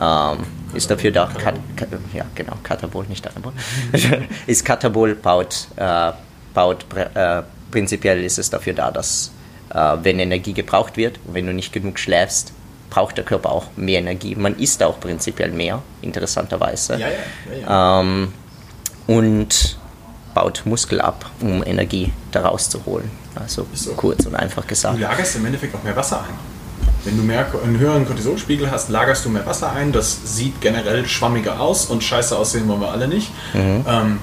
Ähm, ist dafür da, Kat, Kat, ja genau, Katabol, nicht Anabol. ist Katabol, baut, äh, baut äh, prinzipiell ist es dafür da, dass äh, wenn Energie gebraucht wird, wenn du nicht genug schläfst, braucht der Körper auch mehr Energie. Man isst auch prinzipiell mehr, interessanterweise. Ja, ja. Ähm, und baut Muskel ab, um Energie daraus zu holen. Also so. kurz und einfach Du gesagt. lagerst im Endeffekt auch mehr Wasser ein. Wenn du mehr, einen höheren Cortisolspiegel hast, lagerst du mehr Wasser ein. Das sieht generell schwammiger aus und scheiße aussehen wollen wir alle nicht. Ähm,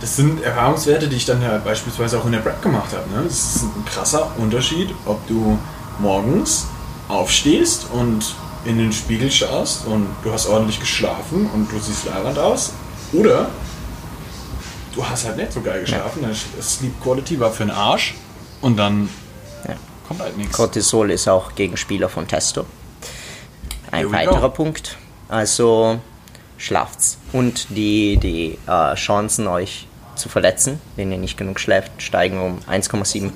das sind Erfahrungswerte, die ich dann ja beispielsweise auch in der Prep gemacht habe. Ne? Das ist ein krasser Unterschied, ob du morgens aufstehst und in den Spiegel schaust und du hast ordentlich geschlafen und du siehst labernd aus. Oder du hast halt nicht so geil geschlafen, das Sleep Quality war für den Arsch und dann Ja. kommt halt nichts. Cortisol ist auch Gegenspieler von Testo. Ein weiterer. Punkt. Also schlaft's. Und die, die äh, Chancen, euch zu verletzen, wenn ihr nicht genug schläft, steigen um 1,7 100%.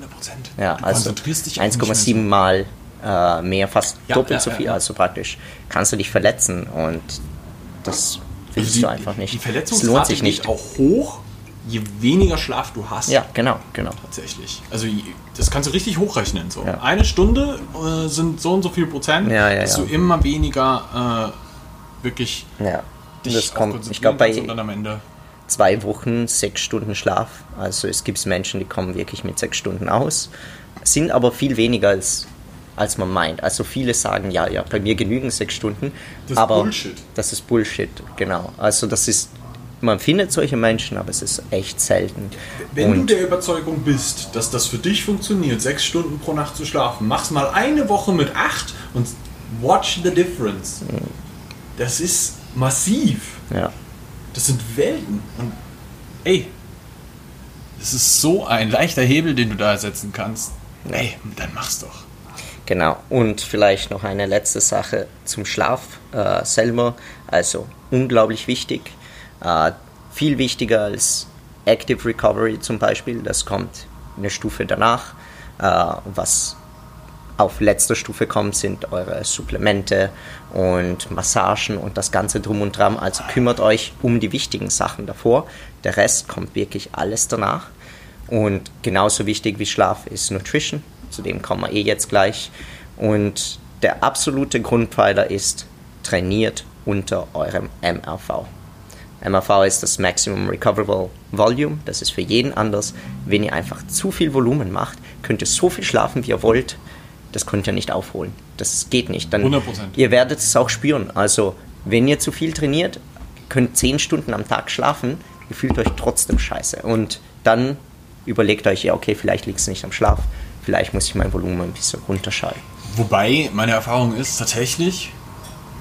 Ja, also konzentrierst dich auch nicht 1,7 Mal äh, mehr, fast Ja, doppelt ja, so viel. ja. Also praktisch kannst du dich verletzen und das willst die, du einfach nicht. Die Verletzungsrate lohnt sich nicht. geht auch hoch, je weniger Schlaf du hast. Ja, genau, genau. Tatsächlich. Also das kannst du richtig hochrechnen. So. Eine Stunde äh, sind so und so viel Prozent, Ja, dass du immer weniger äh, wirklich Ja. dich Das kommt, ich glaube, bei kannst und dann am Ende. zwei Wochen sechs Stunden Schlaf. Also es gibt Menschen, die kommen wirklich mit sechs Stunden aus, sind aber viel weniger als, als man meint. Also viele sagen, ja, ja, bei mir genügen sechs Stunden. Das ist aber Bullshit. Das ist Bullshit, genau. Also das ist, man findet solche Menschen, aber es ist echt selten. Wenn Und du der Überzeugung bist, dass das für dich funktioniert, sechs Stunden pro Nacht zu schlafen, mach's mal eine Woche mit acht und watch the difference. Das ist massiv. ja, Das sind Welten. Und ey, das ist so ein leichter Hebel, den du da setzen kannst. Ey, dann mach's doch. Genau, und vielleicht noch eine letzte Sache zum Schlaf äh, selber. Also unglaublich wichtig. Äh, viel wichtiger als Active Recovery zum Beispiel. Das kommt eine Stufe danach. Äh, was auf letzter Stufe kommt, sind eure Supplemente und Massagen und das Ganze drum und dran. Also kümmert euch um die wichtigen Sachen davor. Der Rest kommt wirklich alles danach. Und genauso wichtig wie Schlaf ist Nutrition. Zu dem kommen wir eh jetzt gleich. Und der absolute Grundpfeiler ist, trainiert unter eurem MRV. MRV ist das Maximum Recoverable Volume. Das ist für jeden anders. Wenn ihr einfach zu viel Volumen macht, könnt ihr so viel schlafen, wie ihr wollt. Das könnt ihr nicht aufholen. Das geht nicht. Dann 100%. Ihr werdet es auch spüren. Also, wenn ihr zu viel trainiert, könnt 10 Stunden am Tag schlafen, ihr fühlt euch trotzdem scheiße. Und dann überlegt euch, ja, okay, vielleicht liegt es nicht am Schlaf. Vielleicht muss ich mein Volumen ein bisschen runterschalten. Wobei meine Erfahrung ist tatsächlich,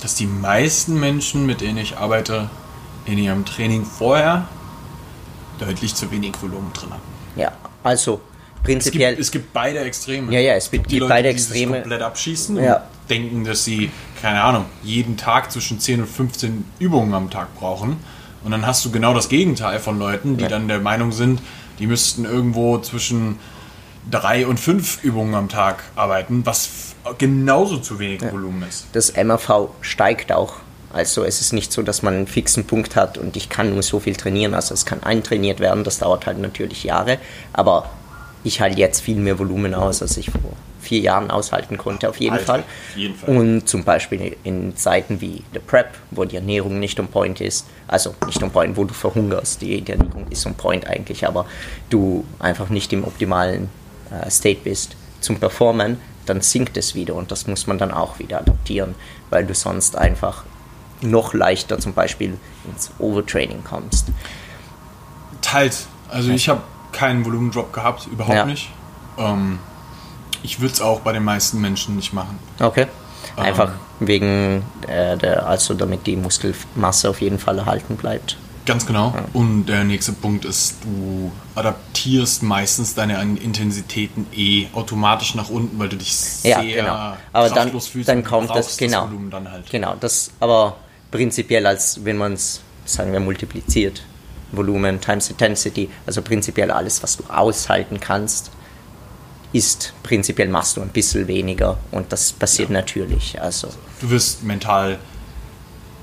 dass die meisten Menschen, mit denen ich arbeite, in ihrem Training vorher deutlich zu wenig Volumen drin haben. Ja, also Es prinzipiell. gibt, es gibt beide Extreme. Ja, ja, es gibt die Leute, beide die Extreme. komplett abschießen Ja. und denken, dass sie, keine Ahnung, jeden Tag zwischen 10 und 15 Übungen am Tag brauchen. Und dann hast du genau das Gegenteil von Leuten, die Ja. dann der Meinung sind, die müssten irgendwo zwischen drei und fünf Übungen am Tag arbeiten, was genauso zu wenig Volumen ist. das MRV steigt auch. Also es ist nicht so, dass man einen fixen Punkt hat und ich kann nur so viel trainieren. Also es kann eintrainiert werden, das dauert halt natürlich Jahre. Aber ich halte jetzt viel mehr Volumen aus, als ich vor vier Jahren aushalten konnte, auf jeden, Alter, Fall. auf jeden Fall. Und zum Beispiel in Zeiten wie der Prep, wo die Ernährung nicht on point ist, also nicht on point, wo du verhungerst, die Ernährung ist on point eigentlich, aber du einfach nicht im optimalen äh, State bist zum Performen, dann sinkt es wieder und das muss man dann auch wieder adaptieren, weil du sonst einfach noch leichter zum Beispiel ins Overtraining kommst. Teils. Also ich habe keinen Volumendrop gehabt, überhaupt Ja. nicht. Ähm, ich würde es auch bei den meisten Menschen nicht machen. Okay. Einfach Ähm. wegen äh, der, also damit die Muskelmasse auf jeden Fall erhalten bleibt. Ganz genau. Und der nächste Punkt ist, du adaptierst meistens deine Intensitäten eh automatisch nach unten, weil du dich Ja, sehr genau. Aber dann, fühlst dann kommt das, genau. Volumen dann halt. Genau, das aber prinzipiell als wenn man es, sagen wir, multipliziert, Volumen times Intensity, also prinzipiell alles, was du aushalten kannst, ist prinzipiell machst du ein bisschen weniger und das passiert natürlich. Also Du wirst mental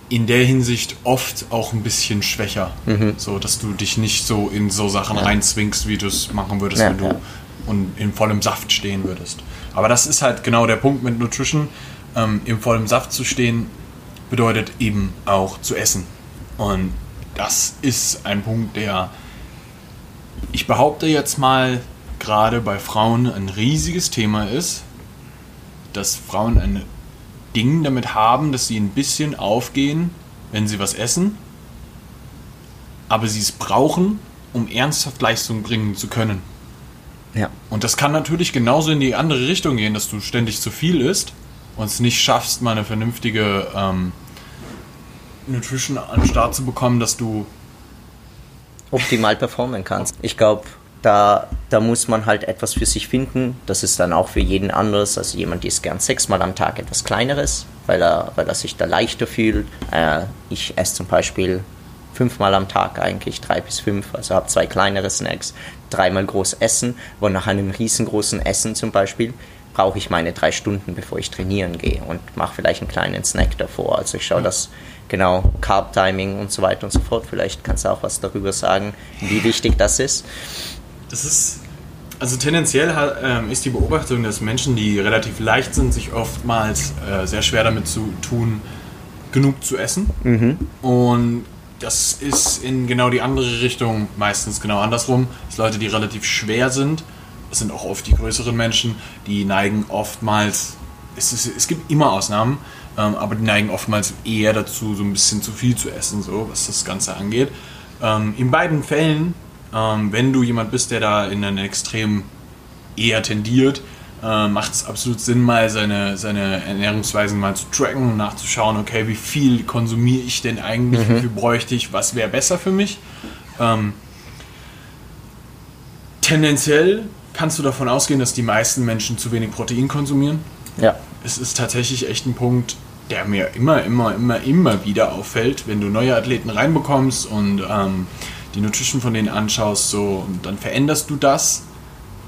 in der Hinsicht oft auch ein bisschen schwächer, Mhm. so dass du dich nicht so in so Sachen reinzwingst, wie du es machen würdest, Ja, wenn du ja. und in vollem Saft stehen würdest. Aber das ist halt genau der Punkt mit Nutrition. Ähm, Im vollen Saft zu stehen bedeutet eben auch zu essen. Und das ist ein Punkt, der ich behaupte jetzt mal gerade bei Frauen ein riesiges Thema ist, dass Frauen ein Ding damit haben, dass sie ein bisschen aufgehen, wenn sie was essen, aber sie es brauchen, um ernsthaft Leistung bringen zu können. ja, Und das kann natürlich genauso in die andere Richtung gehen, dass du ständig zu viel isst und es nicht schaffst, mal eine vernünftige ähm, Nutrition an den Start zu bekommen, dass du optimal performen kannst. Ich glaube, da, da muss man halt etwas für sich finden. Das ist dann auch für jeden anders. Also jemand isst gern sechsmal am Tag etwas Kleineres, weil er, weil er sich da leichter fühlt. Äh, ich esse zum Beispiel fünfmal am Tag eigentlich, drei bis fünf. Also habe zwei kleinere Snacks, dreimal groß essen. Und nach einem riesengroßen Essen zum Beispiel brauche ich meine drei Stunden, bevor ich trainieren gehe und mache vielleicht einen kleinen Snack davor. Also ich schaue das genau, Carb-Timing und so weiter und so fort. Vielleicht kannst du auch was darüber sagen, wie wichtig das ist. Das ist, also tendenziell ähm, ist die Beobachtung, dass Menschen, die relativ leicht sind, sich oftmals äh, sehr schwer damit zu tun, genug zu essen. Und das ist in genau die andere Richtung meistens genau andersrum. Dass Leute, die relativ schwer sind, das sind auch oft die größeren Menschen, die neigen oftmals, es, ist, es gibt immer Ausnahmen, ähm, aber die neigen oftmals eher dazu, so ein bisschen zu viel zu essen, so was das Ganze angeht. Ähm, in beiden Fällen, ähm, wenn du jemand bist, der da in einen Extrem eher tendiert, äh, macht es absolut Sinn, mal seine, seine Ernährungsweisen mal zu tracken und nachzuschauen, okay, wie viel konsumiere ich denn eigentlich, wie viel bräuchte ich, was wäre besser für mich. Ähm, tendenziell kannst du davon ausgehen, dass die meisten Menschen zu wenig Protein konsumieren. Ja, Es ist tatsächlich echt ein Punkt, der mir immer, immer, immer, immer wieder auffällt, wenn du neue Athleten reinbekommst und ähm, die Nutrition von denen anschaust, so, und dann veränderst du das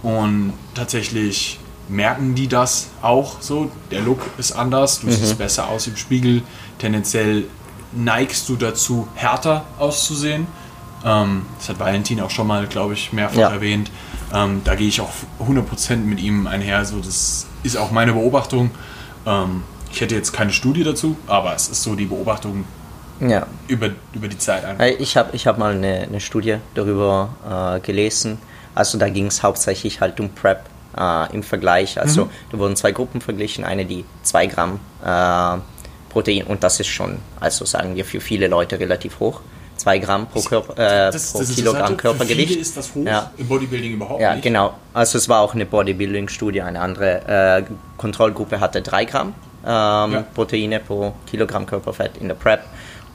und tatsächlich merken die das auch so. Der Look ist anders, du siehst besser aus im Spiegel. Tendenziell neigst du dazu, härter auszusehen. Ähm, das hat Valentin auch schon mal, glaube ich, mehrfach Ja. erwähnt. Ähm, da gehe ich auch 100% mit ihm einher. So, das ist auch meine Beobachtung. Ähm, ich hätte jetzt keine Studie dazu, aber es ist so die Beobachtung ja. über, über die Zeit einfach. Ich habe ich hab mal eine, eine Studie darüber äh, gelesen. Also da ging es hauptsächlich halt um Prep äh, im Vergleich. Also da wurden zwei Gruppen verglichen. Eine, die 2 Gramm äh, Protein, und das ist schon, also sagen wir für viele Leute relativ hoch. 2 Gramm pro, Körper, äh, pro Kilogramm Interessante. Körpergewicht. Für viele ist das hoch, Ja. im Bodybuilding überhaupt Ja, nicht. genau. Also es war auch eine Bodybuilding-Studie. Eine andere äh, Kontrollgruppe hatte 3 Gramm ähm, Ja. Proteine pro Kilogramm Körperfett in der Prep.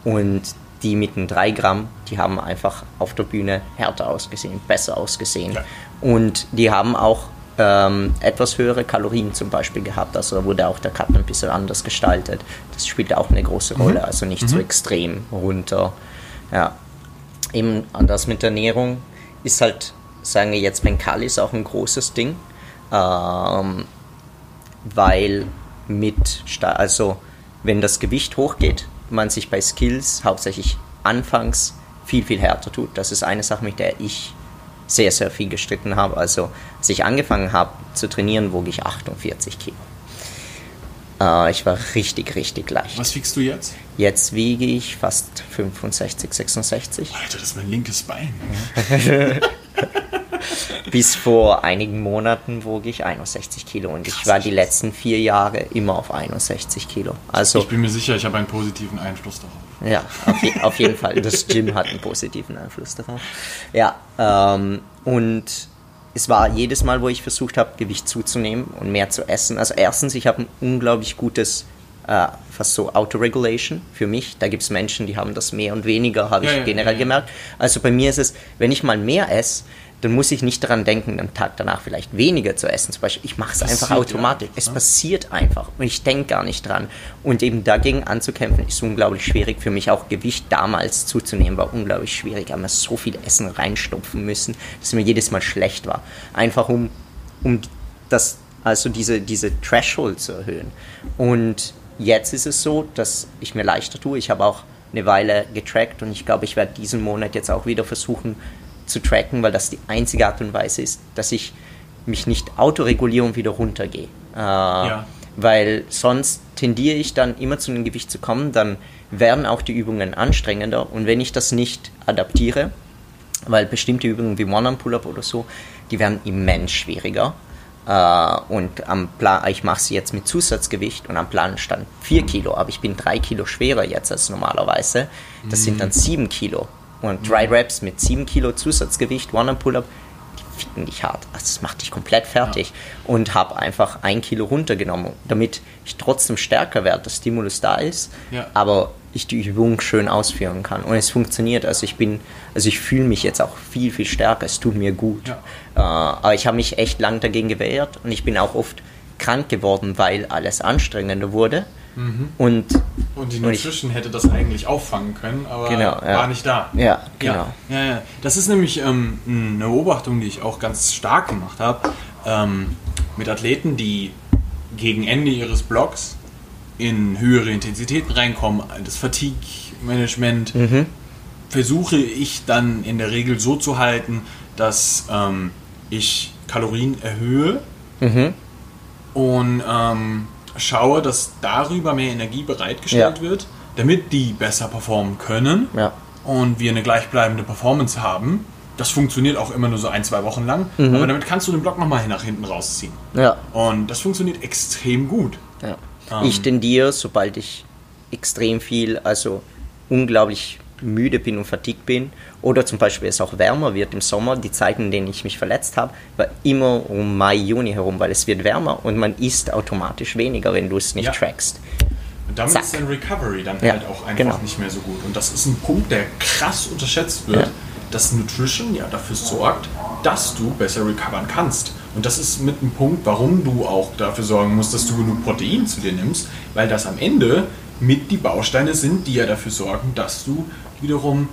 Und die mit den 3 Gramm, die haben einfach auf der Bühne härter ausgesehen, besser ausgesehen. Ja. Und die haben auch ähm, etwas höhere Kalorien zum Beispiel gehabt. Also da wurde auch der Cut ein bisschen anders gestaltet. Das spielt auch eine große Rolle. Also nicht so extrem runter. Ja eben anders mit der Ernährung ist halt, sagen wir jetzt, Menkal ist auch ein großes Ding, ähm, weil mit, also wenn das Gewicht hochgeht, man sich bei Skills hauptsächlich anfangs viel, viel härter tut. Das ist eine Sache, mit der ich sehr, sehr viel gestritten habe. Also als ich angefangen habe, zu trainieren, wog ich 48 Kilo. Äh, ich war richtig, richtig leicht. Was wiegst du jetzt? Jetzt wiege ich fast 65, 66. Alter, das ist mein linkes Bein. Bis vor einigen Monaten wog ich 61 Kilo und ich war die letzten vier Jahre immer auf 61 Kilo. Also Ich bin mir sicher, ich habe einen positiven Einfluss darauf. Ja, auf, je, auf jeden Fall. Das Gym hat einen positiven Einfluss darauf. Ja, ähm, und es war jedes Mal, wo ich versucht habe, Gewicht zuzunehmen und mehr zu essen. Also erstens, ich habe ein unglaublich gutes, äh, fast so Autoregulation für mich. Da gibt es Menschen, die haben das mehr und weniger, habe Ja, ich ja, generell ja, gemerkt. Also bei mir ist es, wenn ich mal mehr esse, dann muss ich nicht daran denken, am Tag danach vielleicht weniger zu essen. Zum Beispiel, ich mache es einfach Passiert, automatisch. ja. Es passiert einfach und ich denke gar nicht dran. Und eben dagegen anzukämpfen, ist unglaublich schwierig für mich. Auch Gewicht damals zuzunehmen war unglaublich schwierig. Ich habe mir so viel Essen reinstopfen müssen, dass mir jedes Mal schlecht war. Einfach um, um das, also diese, diese Threshold zu erhöhen. Und jetzt ist es so, dass ich mir leichter tue. Ich habe auch eine Weile getrackt und ich glaube, ich werde diesen Monat jetzt auch wieder versuchen zu tracken, weil das die einzige Art und Weise ist, dass ich mich nicht autoreguliere und wieder runtergehe. Äh, Weil sonst tendiere ich dann immer zu einem Gewicht zu kommen, dann werden auch die Übungen anstrengender und wenn ich das nicht adaptiere, weil bestimmte Übungen wie One-Arm-Pull-Up oder so, die werden immens schwieriger. Äh, und am Plan, ich mache sie jetzt mit Zusatzgewicht und am Plan stand 4 Kilo, aber ich bin 3 Kilo schwerer jetzt als normalerweise. Das sind dann 7 Kilo. Und Dry Reps mit 7 Kilo Zusatzgewicht, One-Arm-Pull-Up, die ficken dich hart. Also das macht dich komplett fertig. Und habe einfach ein Kilo runtergenommen, damit ich trotzdem stärker werde, dass Stimulus da ist, Ja. aber ich die Übung schön ausführen kann. Und es funktioniert. Also ich bin, also ich fühle mich jetzt auch viel, viel stärker. Es tut mir gut. Ja. Äh, aber ich habe mich echt lang dagegen gewehrt und ich bin auch oft krank geworden, weil alles anstrengender wurde. Und Und die Und ich- Nutrition hätte das eigentlich auffangen können, aber Genau, ja. war nicht da. Ja, genau. Ja, ja, ja. Das ist nämlich ähm, eine Beobachtung, die ich auch ganz stark gemacht habe. Ähm, mit Athleten, die gegen Ende ihres Blogs in höhere Intensitäten reinkommen, das Fatigue-Management, Mhm. versuche ich dann in der Regel so zu halten, dass ähm, ich Kalorien erhöhe Mhm. und ähm, schaue, dass darüber mehr Energie bereitgestellt Ja. wird, damit die besser performen können ja, und wir eine gleichbleibende Performance haben. Das funktioniert auch immer nur so ein, zwei Wochen lang, Mhm. aber damit kannst du den Block nochmal nach hinten rausziehen. ja. Und das funktioniert extrem gut. Ähm. ich tendiere, sobald ich extrem viel, also unglaublich müde bin und fatigued bin, oder zum Beispiel es auch wärmer wird im Sommer, die Zeiten, in denen ich mich verletzt habe, war immer um Mai, Juni herum, weil es wird wärmer und man isst automatisch weniger, wenn du es nicht Ja. trackst. Und damit Zack. ist dein Recovery dann Ja, halt auch einfach genau. nicht mehr so gut. Und das ist ein Punkt, der krass unterschätzt wird, Ja. dass Nutrition ja dafür sorgt, dass du besser recovern kannst. Und das ist mit einem Punkt, warum du auch dafür sorgen musst, dass du genug Protein zu dir nimmst, weil das am Ende mit die Bausteine sind, die ja dafür sorgen, dass du wiederum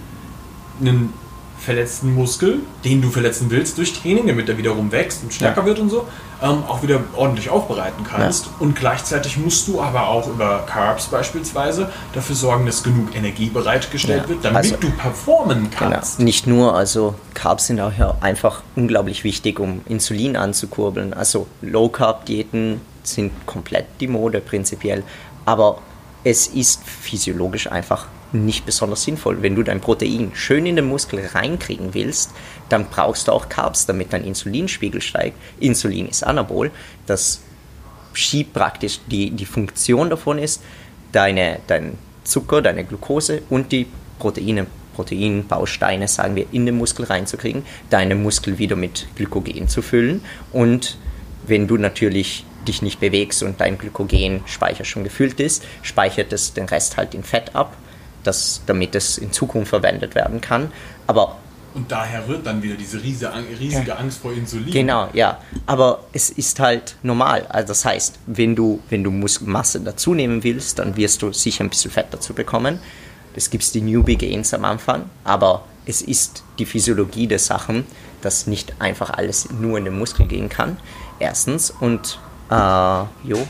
einen verletzten Muskel, den du verletzen willst durch Training, damit er wiederum wächst und stärker Ja. wird und so, ähm, auch wieder ordentlich aufbereiten kannst. Und gleichzeitig musst du aber auch über Carbs beispielsweise dafür sorgen, dass genug Energie bereitgestellt Ja, wird, damit also- du performen Genau. kannst. Nicht nur, also Carbs sind auch ja einfach unglaublich wichtig, um Insulin anzukurbeln. Also Low-Carb-Diäten sind komplett die Mode prinzipiell, aber es ist physiologisch einfach nicht besonders sinnvoll. Wenn du dein Protein schön in den Muskel reinkriegen willst, dann brauchst du auch Carbs, damit dein Insulinspiegel steigt. Insulin ist Anabol, das schiebt praktisch, die, die Funktion davon ist, deine, dein Zucker, deine Glucose und die Proteine, Proteinbausteine, sagen wir, in den Muskel reinzukriegen, deine Muskel wieder mit Glykogen zu füllen und wenn du natürlich dich nicht bewegst und dein Glykogenspeicher schon gefüllt ist, speichert es den Rest halt in Fett ab, das, damit es in Zukunft verwendet werden kann. Aber Und daher rührt dann wieder diese riesige, riesige Angst vor Insulin. Genau, ja. Aber es ist halt normal. Also das heißt, wenn du, wenn du Muskelmasse dazu nehmen willst, dann wirst du sicher ein bisschen Fett dazu bekommen. Das gibt es die Newbie Gains am Anfang, aber es ist die Physiologie der Sachen, dass nicht einfach alles nur in den Muskel gehen kann. Erstens und äh, jo.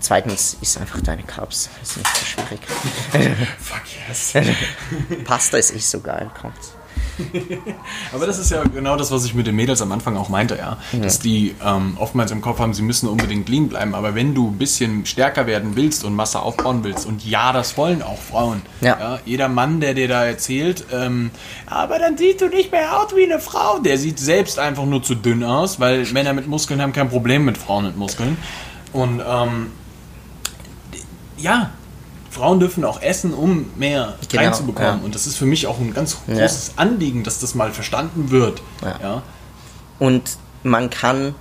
Zweitens ist einfach deine Carbs. Das ist nicht so schwierig. Fuck yes. Pasta ist nicht so geil, kommt. Aber das ist ja genau das, was ich mit den Mädels am Anfang auch meinte, ja. Dass die ähm, oftmals im Kopf haben, sie müssen unbedingt lean bleiben. Aber wenn du ein bisschen stärker werden willst und Masse aufbauen willst, und ja, das wollen auch Frauen. Ja. jeder Mann, der dir da erzählt, ähm, aber dann siehst du nicht mehr aus wie eine Frau, der sieht selbst einfach nur zu dünn aus, weil Männer mit Muskeln haben kein Problem mit Frauen mit Muskeln. Und ähm, ja, Frauen dürfen auch essen, um mehr Genau, reinzubekommen. ja. Und das ist für mich auch ein ganz Ja. großes Anliegen, dass das mal verstanden wird. Ja. Ja. Und man kann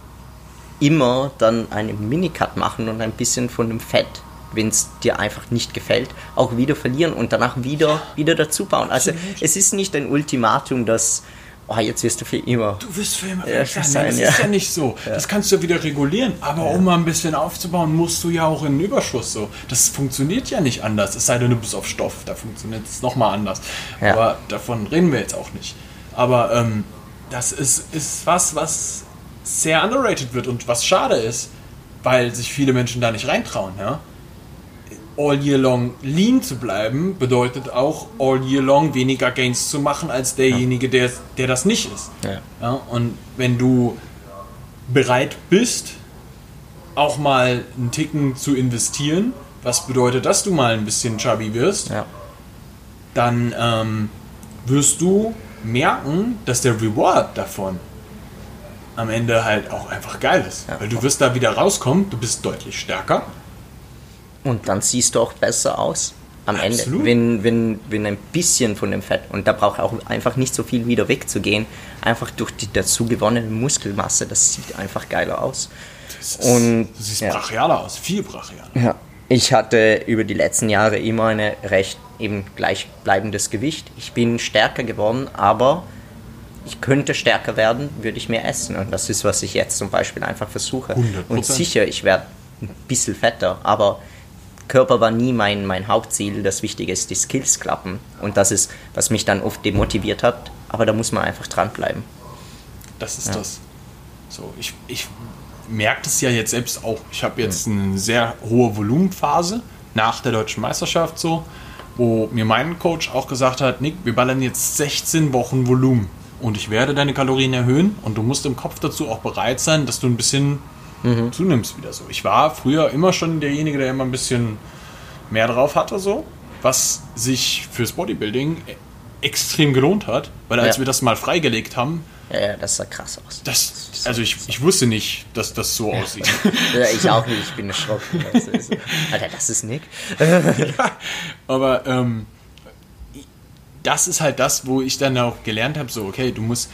immer dann einen Minicut machen und ein bisschen von dem Fett, wenn es dir einfach nicht gefällt, auch wieder verlieren und danach wieder, wieder dazu bauen. Also es ist nicht ein Ultimatum, dass oh, jetzt wirst du für immer. Du wirst für immer Ja, sein. sein, das ja. ist ja nicht so. Das kannst du ja wieder regulieren. Aber um mal ein bisschen aufzubauen, musst du ja auch in den Überschuss so. Das funktioniert ja nicht anders. Es sei denn, du bist auf Stoff. Da funktioniert es nochmal anders. Ja. Aber davon reden wir jetzt auch nicht. Aber ähm, das ist, ist was, was sehr underrated wird und was schade ist, weil sich viele Menschen da nicht reintrauen. Ja? All year long lean zu bleiben, bedeutet auch all year long weniger Gains zu machen als derjenige, der, der das nicht ist. Ja. und wenn du bereit bist, auch mal einen Ticken zu investieren, was bedeutet, dass du mal ein bisschen chubby wirst, Ja. dann ähm, wirst du merken, dass der Reward davon am Ende halt auch einfach geil ist. Ja. Weil du wirst da wieder rauskommen, du bist deutlich stärker. Und dann siehst du auch besser aus am Absolut. Ende. Wenn, wenn, wenn ein bisschen von dem Fett, und da braucht auch einfach nicht so viel wieder wegzugehen, einfach durch die dazu gewonnene Muskelmasse, das sieht einfach geiler aus. Das ist, Und, du siehst ja. brachialer aus, viel brachialer. Ja. Ich hatte über die letzten Jahre immer eine recht eben gleichbleibendes Gewicht. Ich bin stärker geworden, aber ich könnte stärker werden, würde ich mehr essen. Und das ist, was ich jetzt zum Beispiel einfach versuche. 100%. Und sicher, ich werde ein bisschen fetter, aber Körper war nie mein, mein Hauptziel. Das Wichtige ist, die Skills klappen. Und das ist, was mich dann oft demotiviert hat. Aber da muss man einfach dranbleiben. Das ist das. So, ich, ich merke das ja jetzt selbst auch. Ich habe jetzt eine sehr hohe Volumenphase nach der deutschen Meisterschaft so, wo mir mein Coach auch gesagt hat, Nick, wir ballern jetzt 16 Wochen Volumen und ich werde deine Kalorien erhöhen und du musst im Kopf dazu auch bereit sein, dass du ein bisschen zunimmst wieder so. Ich war früher immer schon derjenige, der immer ein bisschen mehr drauf hatte so, was sich fürs Bodybuilding extrem gelohnt hat, weil als Ja. wir das mal freigelegt haben, Ja, ja, das sah krass aus. das, also ich, ich wusste nicht, dass das so aussieht. Ja, ich auch nicht, ich bin erschrocken. Das ist, Alter, das ist Nick. Aber ähm, das ist halt das, wo ich dann auch gelernt habe, so, okay, du musst,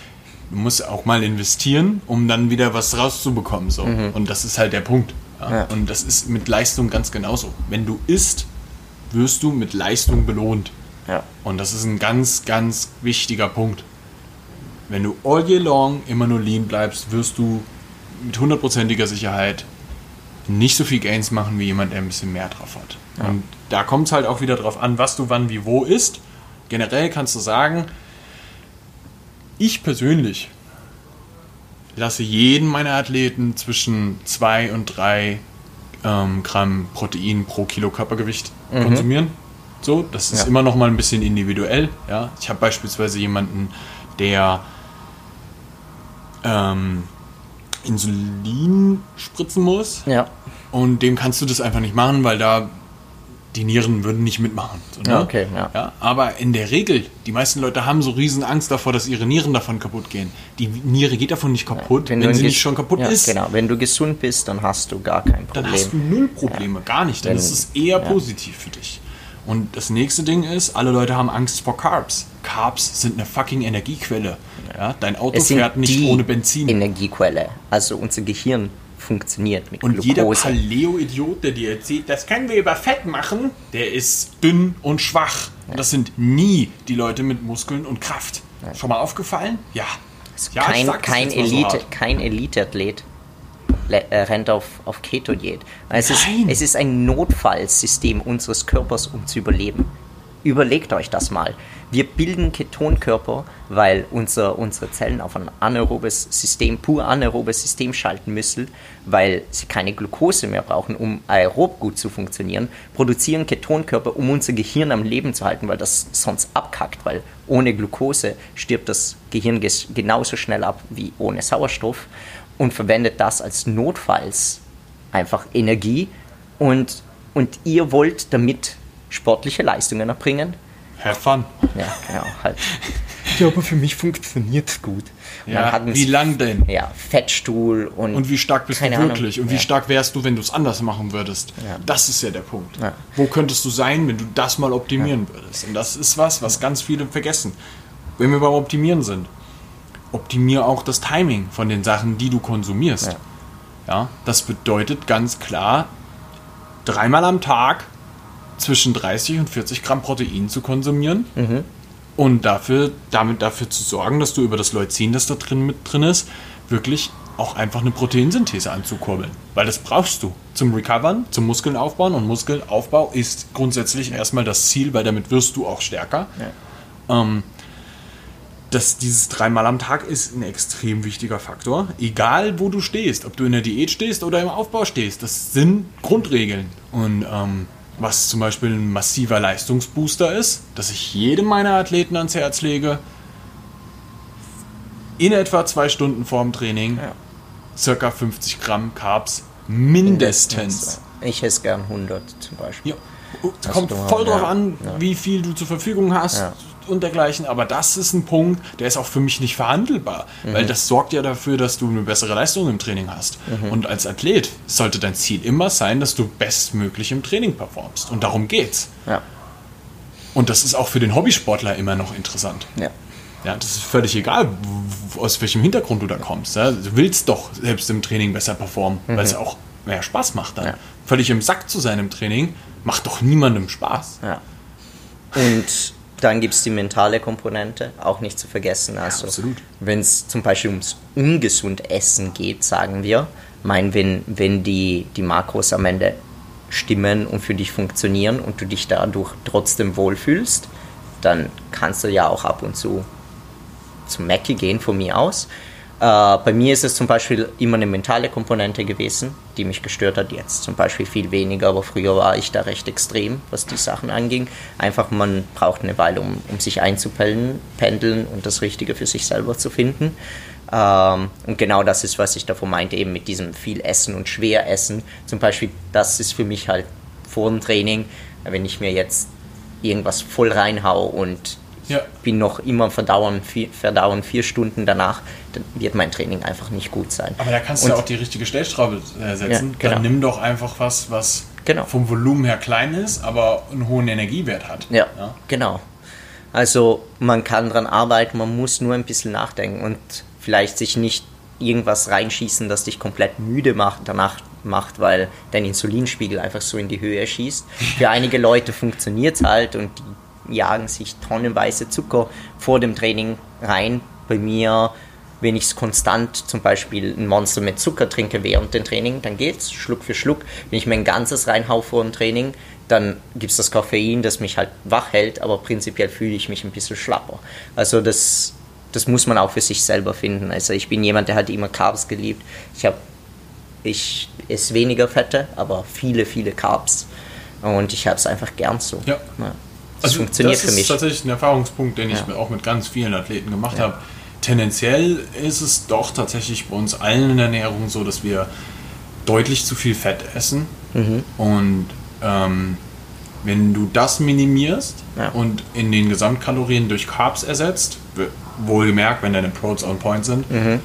du musst auch mal investieren, um dann wieder was rauszubekommen. So. Und das ist halt der Punkt. Ja? Ja. Und das ist mit Leistung ganz genauso. Wenn du isst, wirst du mit Leistung belohnt. Ja. Und das ist ein ganz, ganz wichtiger Punkt. Wenn du all year long immer nur lean bleibst, wirst du mit hundertprozentiger Sicherheit nicht so viel Gains machen wie jemand, der ein bisschen mehr drauf hat. Und da kommt es halt auch wieder drauf an, was du wann wie wo isst. Generell kannst du sagen, ich persönlich lasse jeden meiner Athleten zwischen 2 und 3 ähm, Gramm Protein pro Kilo Körpergewicht konsumieren. So, das ist Ja. immer noch mal ein bisschen individuell. Ja? Ich habe beispielsweise jemanden, der ähm, Insulin spritzen muss Ja. und dem kannst du das einfach nicht machen, weil da die Nieren würden nicht mitmachen. So, ne? Ja, okay, ja. Ja, aber in der Regel, die meisten Leute haben so riesen Angst davor, dass ihre Nieren davon kaputt gehen. Die Niere geht davon nicht kaputt, wenn, ein sie nicht schon kaputt ja, ist. Genau, wenn du gesund bist, dann hast du gar kein Dann Problem. hast du null Probleme, gar nicht. Dann Wenn- ist es eher positiv für dich. Und das nächste Ding ist, alle Leute haben Angst vor Carbs. Carbs sind eine fucking Energiequelle. Ja, dein Auto fährt nicht ohne Benzin. Energiequelle. Also unser Gehirn funktioniert mit Und jeder Glucose. Paleo-Idiot, der dir erzählt, das können wir über Fett machen, der ist dünn und schwach. Und das sind nie die Leute mit Muskeln und Kraft. Schon mal aufgefallen? Ja. ja ich kein, kein, so Elite, hart. kein Elite-Athlet le- äh, rennt auf, auf Keto-Diät. Es ist, Nein. es ist ein Notfallsystem unseres Körpers, um zu überleben. Überlegt euch das mal. Wir bilden Ketonkörper, weil unser, unsere Zellen auf ein anaerobes System, pur anaerobes System schalten müssen, weil sie keine Glucose mehr brauchen, um aerob gut zu funktionieren, produzieren Ketonkörper, um unser Gehirn am Leben zu halten, weil das sonst abkackt, weil ohne Glucose stirbt das Gehirn genauso schnell ab wie ohne Sauerstoff und verwendet das als Notfalls einfach Energie und, und ihr wollt damit sportliche Leistungen erbringen, Have fun. ja, genau, halt. Ja, aber für mich funktioniert es gut. Und Ja, wie lang denn? Ja, Fettstuhl und. Und wie stark bist Keine du Ahnung. wirklich? Und wie Ja. stark wärst du, wenn du es anders machen würdest? Ja. Das ist ja der Punkt. Ja. Wo könntest du sein, wenn du das mal optimieren würdest? Und das ist was, was ganz viele vergessen. Wenn wir beim Optimieren sind, optimier auch das Timing von den Sachen, die du konsumierst. Ja. Ja, das bedeutet ganz klar, dreimal am Tag zwischen 30 und 40 Gramm Protein zu konsumieren und dafür, damit dafür zu sorgen, dass du über das Leucin, das da drin mit drin ist, wirklich auch einfach eine Proteinsynthese anzukurbeln. Weil das brauchst du zum Recovern, zum Muskeln aufbauen und Muskelaufbau ist grundsätzlich erstmal das Ziel, weil damit wirst du auch stärker. Ähm, das, dieses dreimal am Tag ist ein extrem wichtiger Faktor. Egal, wo du stehst, ob du in der Diät stehst oder im Aufbau stehst, das sind Grundregeln. Und ähm, was zum Beispiel ein massiver Leistungsbooster ist, dass ich jedem meiner Athleten ans Herz lege, in etwa zwei Stunden vorm Training, Ja. circa 50 Gramm Carbs mindestens. Ich esse gern 100 zum Beispiel. Ja. Kommt voll drauf ja. an, Ja. wie viel du zur Verfügung hast Ja. Und dergleichen. Aber das ist ein Punkt, der ist auch für mich nicht verhandelbar, Mhm. weil das sorgt ja dafür, dass du eine bessere Leistung im Training hast. Mhm. Und als Athlet sollte dein Ziel immer sein, dass du bestmöglich im Training performst. Und darum geht's. Ja. Und das ist auch für den Hobbysportler immer noch interessant. Ja. Ja, das ist völlig egal, aus welchem Hintergrund du da kommst. Ja. Du willst doch selbst im Training besser performen, weil es auch mehr Spaß macht dann. Mhm. Ja. Völlig im Sack zu sein im Training macht doch niemandem Spaß. Ja. Und dann gibt es die mentale Komponente, auch nicht zu vergessen. Also, absolut. wenn es zum Beispiel ums ungesund Essen geht, sagen wir, mein, wenn, wenn die, die Makros am Ende stimmen und für dich funktionieren und du dich dadurch trotzdem wohlfühlst, dann kannst du ja auch ab und zu zum Mackie gehen von mir aus. Äh, bei mir ist es zum Beispiel immer eine mentale Komponente gewesen, die mich gestört hat. Jetzt zum Beispiel viel weniger, aber früher war ich da recht extrem, was die Sachen anging. Einfach, man braucht eine Weile, um, um sich einzupendeln pendeln und das Richtige für sich selber zu finden. Ähm, und genau das ist, was ich davon meinte, eben mit diesem viel Essen und schwer Essen. Zum Beispiel, das ist für mich halt vor dem Training, wenn ich mir jetzt irgendwas voll reinhau und Ja. bin noch immer am Verdauen vier, Verdauen vier Stunden danach, dann wird mein Training einfach nicht gut sein. Aber da kannst Und- du ja auch die richtige Stellschraube äh, setzen. Ja, genau. Dann nimm doch einfach was, was Genau. vom Volumen her klein ist, aber einen hohen Energiewert hat. Ja, genau. Also man kann dran arbeiten, man muss nur ein bisschen nachdenken und vielleicht sich nicht irgendwas reinschießen, das dich komplett müde macht, danach macht, weil dein Insulinspiegel einfach so in die Höhe schießt. Für einige Leute funktioniert es halt und die jagen sich tonnenweise Zucker vor dem Training rein. Bei mir, wenn ich es konstant zum Beispiel ein Monster mit Zucker trinke während dem Training, dann geht's Schluck für Schluck. Wenn ich mir ein ganzes reinhau vor dem Training, dann gibt es das Koffein, das mich halt wach hält, aber prinzipiell fühle ich mich ein bisschen schlapper. Also das, das muss man auch für sich selber finden. Also ich bin jemand, der hat immer Carbs geliebt. Ich habe ich esse weniger Fette, aber viele, viele Carbs. Und ich habe es einfach gern so. Ja. Das Also funktioniert das für ist mich. tatsächlich ein Erfahrungspunkt, den ich Ja. auch mit ganz vielen Athleten gemacht habe. Tendenziell ist es doch tatsächlich bei uns allen in der Ernährung so, dass wir deutlich zu viel Fett essen. Mhm. Und ähm, wenn du das minimierst Ja. und in den Gesamtkalorien durch Carbs ersetzt, wohlgemerkt, wenn deine Proteins on point sind, Mhm.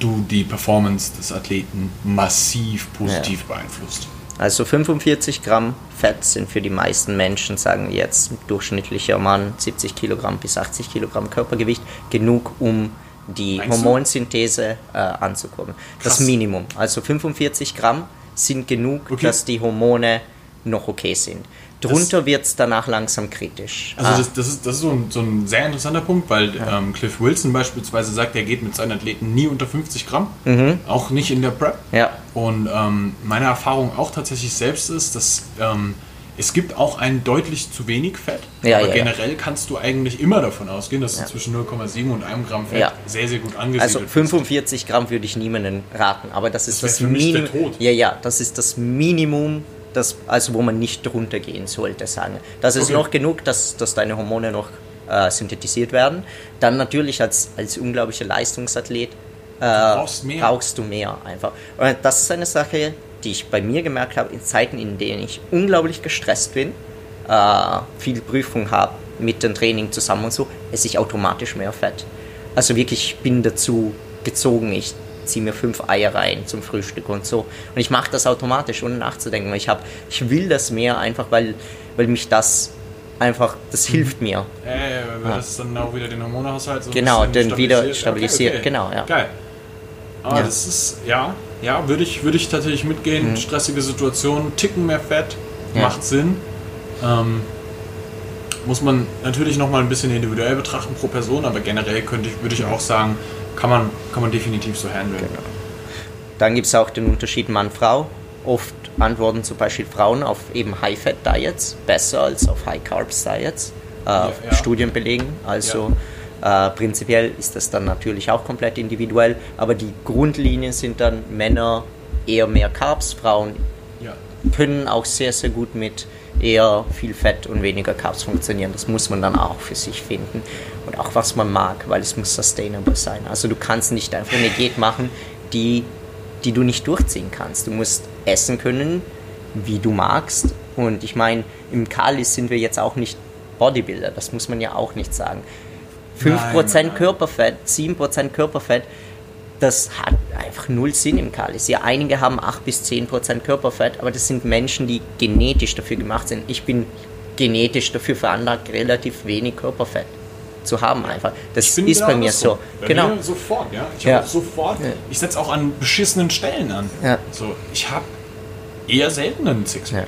du die Performance des Athleten massiv positiv beeinflusst. Also 45 Gramm Fett sind für die meisten Menschen, sagen wir jetzt durchschnittlicher Mann, 70 Kilogramm bis 80 Kilogramm Körpergewicht, genug, um die Meinst? Hormonsynthese äh, anzukurbeln. Das. Minimum. Also 45 Gramm sind genug, Okay. dass die Hormone noch okay sind. Drunter wird es danach langsam kritisch. Also Ah, das, das ist, das ist so, ein, so ein sehr interessanter Punkt, weil ähm, Cliff Wilson beispielsweise sagt, er geht mit seinen Athleten nie unter 50 Gramm, auch nicht in der Prep. ja, Und ähm, meine Erfahrung auch tatsächlich selbst ist, dass ähm, Es gibt auch ein deutlich zu wenig Fett, Ja, aber ja, ja. generell kannst du eigentlich immer davon ausgehen, dass Ja. du zwischen 0,7 und 1 Gramm Fett Ja. sehr, sehr gut angesiedelt Also bist. 45 Gramm würde ich niemandem raten, aber das ist das, der Minimum. Ja, ja, das ist das Minimum, das, also wo man nicht drunter gehen sollte, sagen. Das ist Okay. noch genug, dass, dass deine Hormone noch äh, synthetisiert werden. Dann natürlich als, als unglaublicher Leistungsathlet äh, brauchst mehr. brauchst du mehr einfach. Und das ist eine Sache, die ich bei mir gemerkt habe, in Zeiten, in denen ich unglaublich gestresst bin, äh, viel Prüfung habe mit dem Training zusammen und so, esse ich automatisch mehr Fett. Also wirklich, ich bin dazu gezogen, ich ziehe mir fünf Eier rein zum Frühstück und so. Und ich mache das automatisch, ohne nachzudenken. Ich, hab, ich will das mehr einfach, weil, weil mich das einfach, das hilft mir. Äh, weil das dann auch wieder den Hormonhaushalt so Genau, den wieder stabilisiert, genau, ja. Geil. Aber Ja. das ist, ja, ja, würde ich, würde ich tatsächlich mitgehen. Stressige Situationen, Ticken mehr Fett, Mhm. Ja. macht Sinn. Ähm, muss man natürlich nochmal ein bisschen individuell betrachten pro Person, aber generell könnte ich, würde ich auch sagen, kann man, kann man definitiv so handeln. Genau. Dann gibt es auch den Unterschied Mann-Frau. Oft antworten zum Beispiel Frauen auf eben High-Fat-Diets besser als auf High-Carbs-Diets. Äh, Ja, ja. Studien belegen. Also äh, prinzipiell ist das dann natürlich auch komplett individuell, aber die Grundlinien sind dann Männer eher mehr Carbs, Frauen Ja. können auch sehr, sehr gut mit eher viel Fett und weniger Carbs funktionieren. Das muss man dann auch für sich finden. Und auch was man mag, weil es muss sustainable sein. Also du kannst nicht einfach eine Diät machen, die, die du nicht durchziehen kannst. Du musst essen können, wie du magst. Und ich meine, im Kali sind wir jetzt auch nicht Bodybuilder, das muss man ja auch nicht sagen. 5% Nein, nein. Körperfett, 7% Körperfett, das hat einfach null Sinn im Kalis. Ja, einige haben 8 bis 10 Prozent Körperfett, aber das sind Menschen, die genetisch dafür gemacht sind. Ich bin genetisch dafür veranlagt, relativ wenig Körperfett zu haben einfach. Das ist genau bei mir so. Bei genau. mir sofort, ja. Ich Ja. sofort, Ja. ich setze auch an beschissenen Stellen an. Ja. So, ich habe eher selten einen Sixpack. Ja.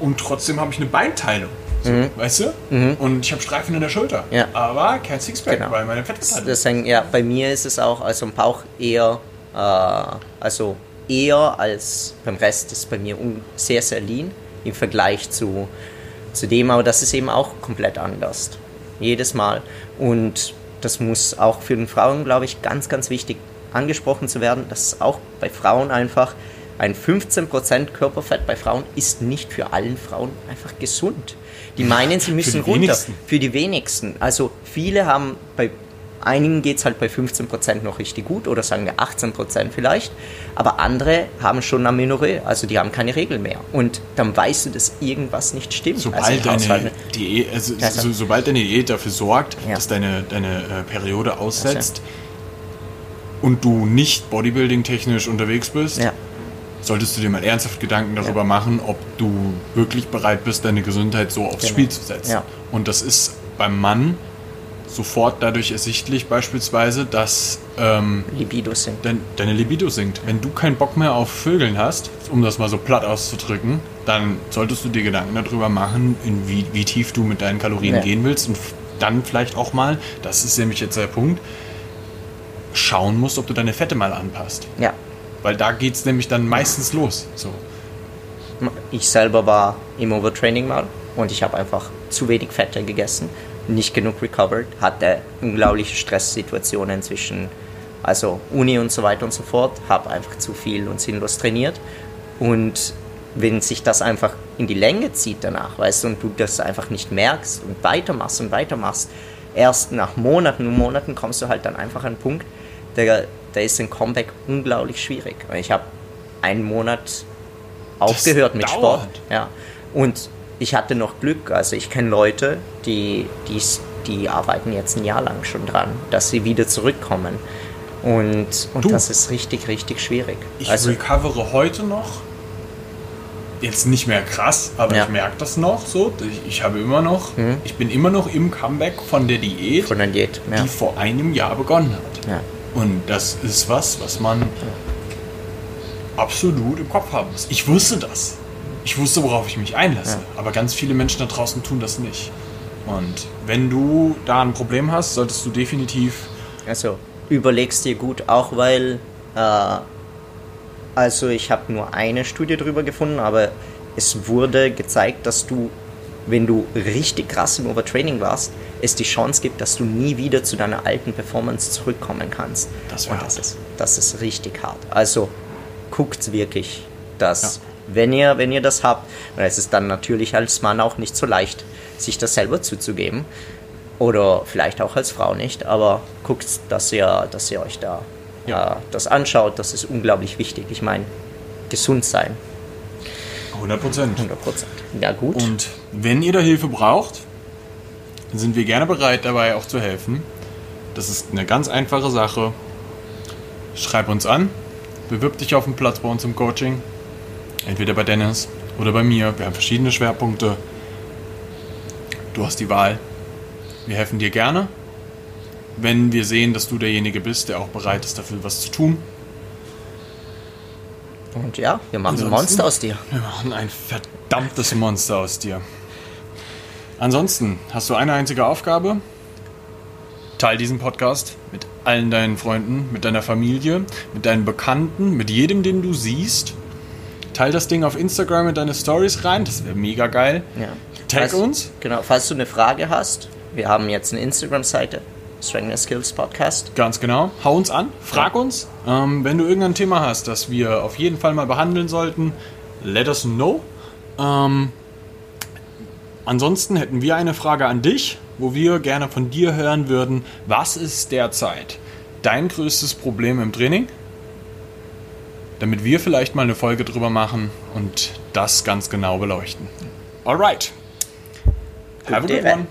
Und trotzdem habe ich eine Beinteilung. So, Weißt du? Und ich habe Streifen in der Schulter. Mhm. Ja. Aber kein Sixpack, Genau. weil meine Fettverteilung. Deswegen, ja, bei mir ist es auch, also im Bauch eher, äh, also eher als beim Rest ist bei mir sehr, sehr lean im Vergleich zu, zu dem, aber das ist eben auch komplett anders. Jedes Mal. Und das muss auch für den Frauen, glaube ich, ganz, ganz wichtig angesprochen zu werden, dass auch bei Frauen einfach ein 15% Körperfett bei Frauen ist nicht für allen Frauen einfach gesund. Die meinen, sie müssen die runter. wenigsten. Für die wenigsten. Also viele haben bei einigen geht es halt bei 15% noch richtig gut oder sagen wir 18% vielleicht, aber andere haben schon Amenorrhoe, also die haben keine Regel mehr. Und dann weißt du, dass irgendwas nicht stimmt. Sobald also deine. Diät, also, Ja, so. so, sobald deine Diät dafür sorgt, Ja. dass deine, deine äh, Periode aussetzt und du nicht bodybuilding-technisch unterwegs bist, Ja. solltest du dir mal ernsthaft Gedanken darüber machen, ob du wirklich bereit bist, deine Gesundheit so aufs Genau. Spiel zu setzen. Ja. Und das ist beim Mann sofort dadurch ersichtlich beispielsweise, dass ähm, Libido sind. dein, deine Libido sinkt. Wenn du keinen Bock mehr auf Vögeln hast, um das mal so platt auszudrücken, dann solltest du dir Gedanken darüber machen, in wie, wie tief du mit deinen Kalorien Ja. gehen willst und dann vielleicht auch mal, das ist nämlich jetzt der Punkt, schauen musst, ob du deine Fette mal anpasst. Ja. Weil da geht es nämlich dann meistens los. So. Ich selber war im Overtraining mal und ich habe einfach zu wenig Fette gegessen, nicht genug recovered, hatte unglaubliche Stresssituationen zwischen also Uni und so weiter und so fort, habe einfach zu viel und sinnlos trainiert und wenn sich das einfach in die Länge zieht danach, weißt du, und du das einfach nicht merkst und weitermachst und weitermachst, erst nach Monaten und Monaten kommst du halt dann einfach an einen Punkt, der, da ist ein Comeback unglaublich schwierig. Ich habe einen Monat aufgehört mit dauert. Sport. Ja. Und ich hatte noch Glück. Also ich kenne Leute, die, die, die arbeiten jetzt ein Jahr lang schon dran, dass sie wieder zurückkommen. Und, und Du. das ist richtig, richtig schwierig. Ich also, recovere heute noch. Jetzt nicht mehr krass, aber Ja. ich merke das noch so. Ich, ich habe immer noch, ich bin immer noch im Comeback von der Diät, von der Diät. Ja. die vor einem Jahr begonnen hat. Ja. Und das ist was, was man absolut im Kopf haben muss. Ich wusste das. Ich wusste, worauf ich mich einlasse. Aber ganz viele Menschen da draußen tun das nicht. Und wenn du da ein Problem hast, solltest du definitiv Also überlegst dir gut, auch weil, äh, also ich habe nur eine Studie darüber gefunden, aber es wurde gezeigt, dass du, wenn du richtig krass im Overtraining warst, es die Chance gibt, dass du nie wieder zu deiner alten Performance zurückkommen kannst. Das Und das ist, das ist richtig hart. Also guckt wirklich, dass Ja. Wenn ihr, wenn ihr das habt, und es ist dann natürlich als Mann auch nicht so leicht, sich das selber zuzugeben. Oder vielleicht auch als Frau nicht, aber guckt, dass ihr, dass ihr euch da Ja. äh, das anschaut. Das ist unglaublich wichtig. Ich meine, gesund sein, 100 Prozent. 100 Prozent. Ja, gut. Und wenn ihr da Hilfe braucht, dann sind wir gerne bereit, dabei auch zu helfen. Das ist eine ganz einfache Sache. Schreib uns an, bewirb dich auf den Platz bei uns im Coaching. Entweder bei Dennis oder bei mir. Wir haben verschiedene Schwerpunkte. Du hast die Wahl. Wir helfen dir gerne, wenn wir sehen, dass du derjenige bist, der auch bereit ist, dafür was zu tun. Und ja, wir machen ein Ansonsten- Monster aus dir. Wir machen ein verdammtes Monster aus dir. Ansonsten hast du eine einzige Aufgabe. Teil diesen Podcast mit allen deinen Freunden, mit deiner Familie, mit deinen Bekannten, mit jedem, den du siehst. Teil das Ding auf Instagram in deine Stories rein, das wäre mega geil. Ja. Tag Falls- uns. Genau, falls du eine Frage hast, wir haben jetzt eine Instagram-Seite, Strength and Skills Podcast. Ganz genau. Hau uns an, frag uns. Ähm, wenn du irgendein Thema hast, das wir auf jeden Fall mal behandeln sollten, let us know. Ähm, ansonsten hätten wir eine Frage an dich, wo wir gerne von dir hören würden. Was ist derzeit dein größtes Problem im Training? Damit wir vielleicht mal eine Folge drüber machen und das ganz genau beleuchten. Alright. Have a good one.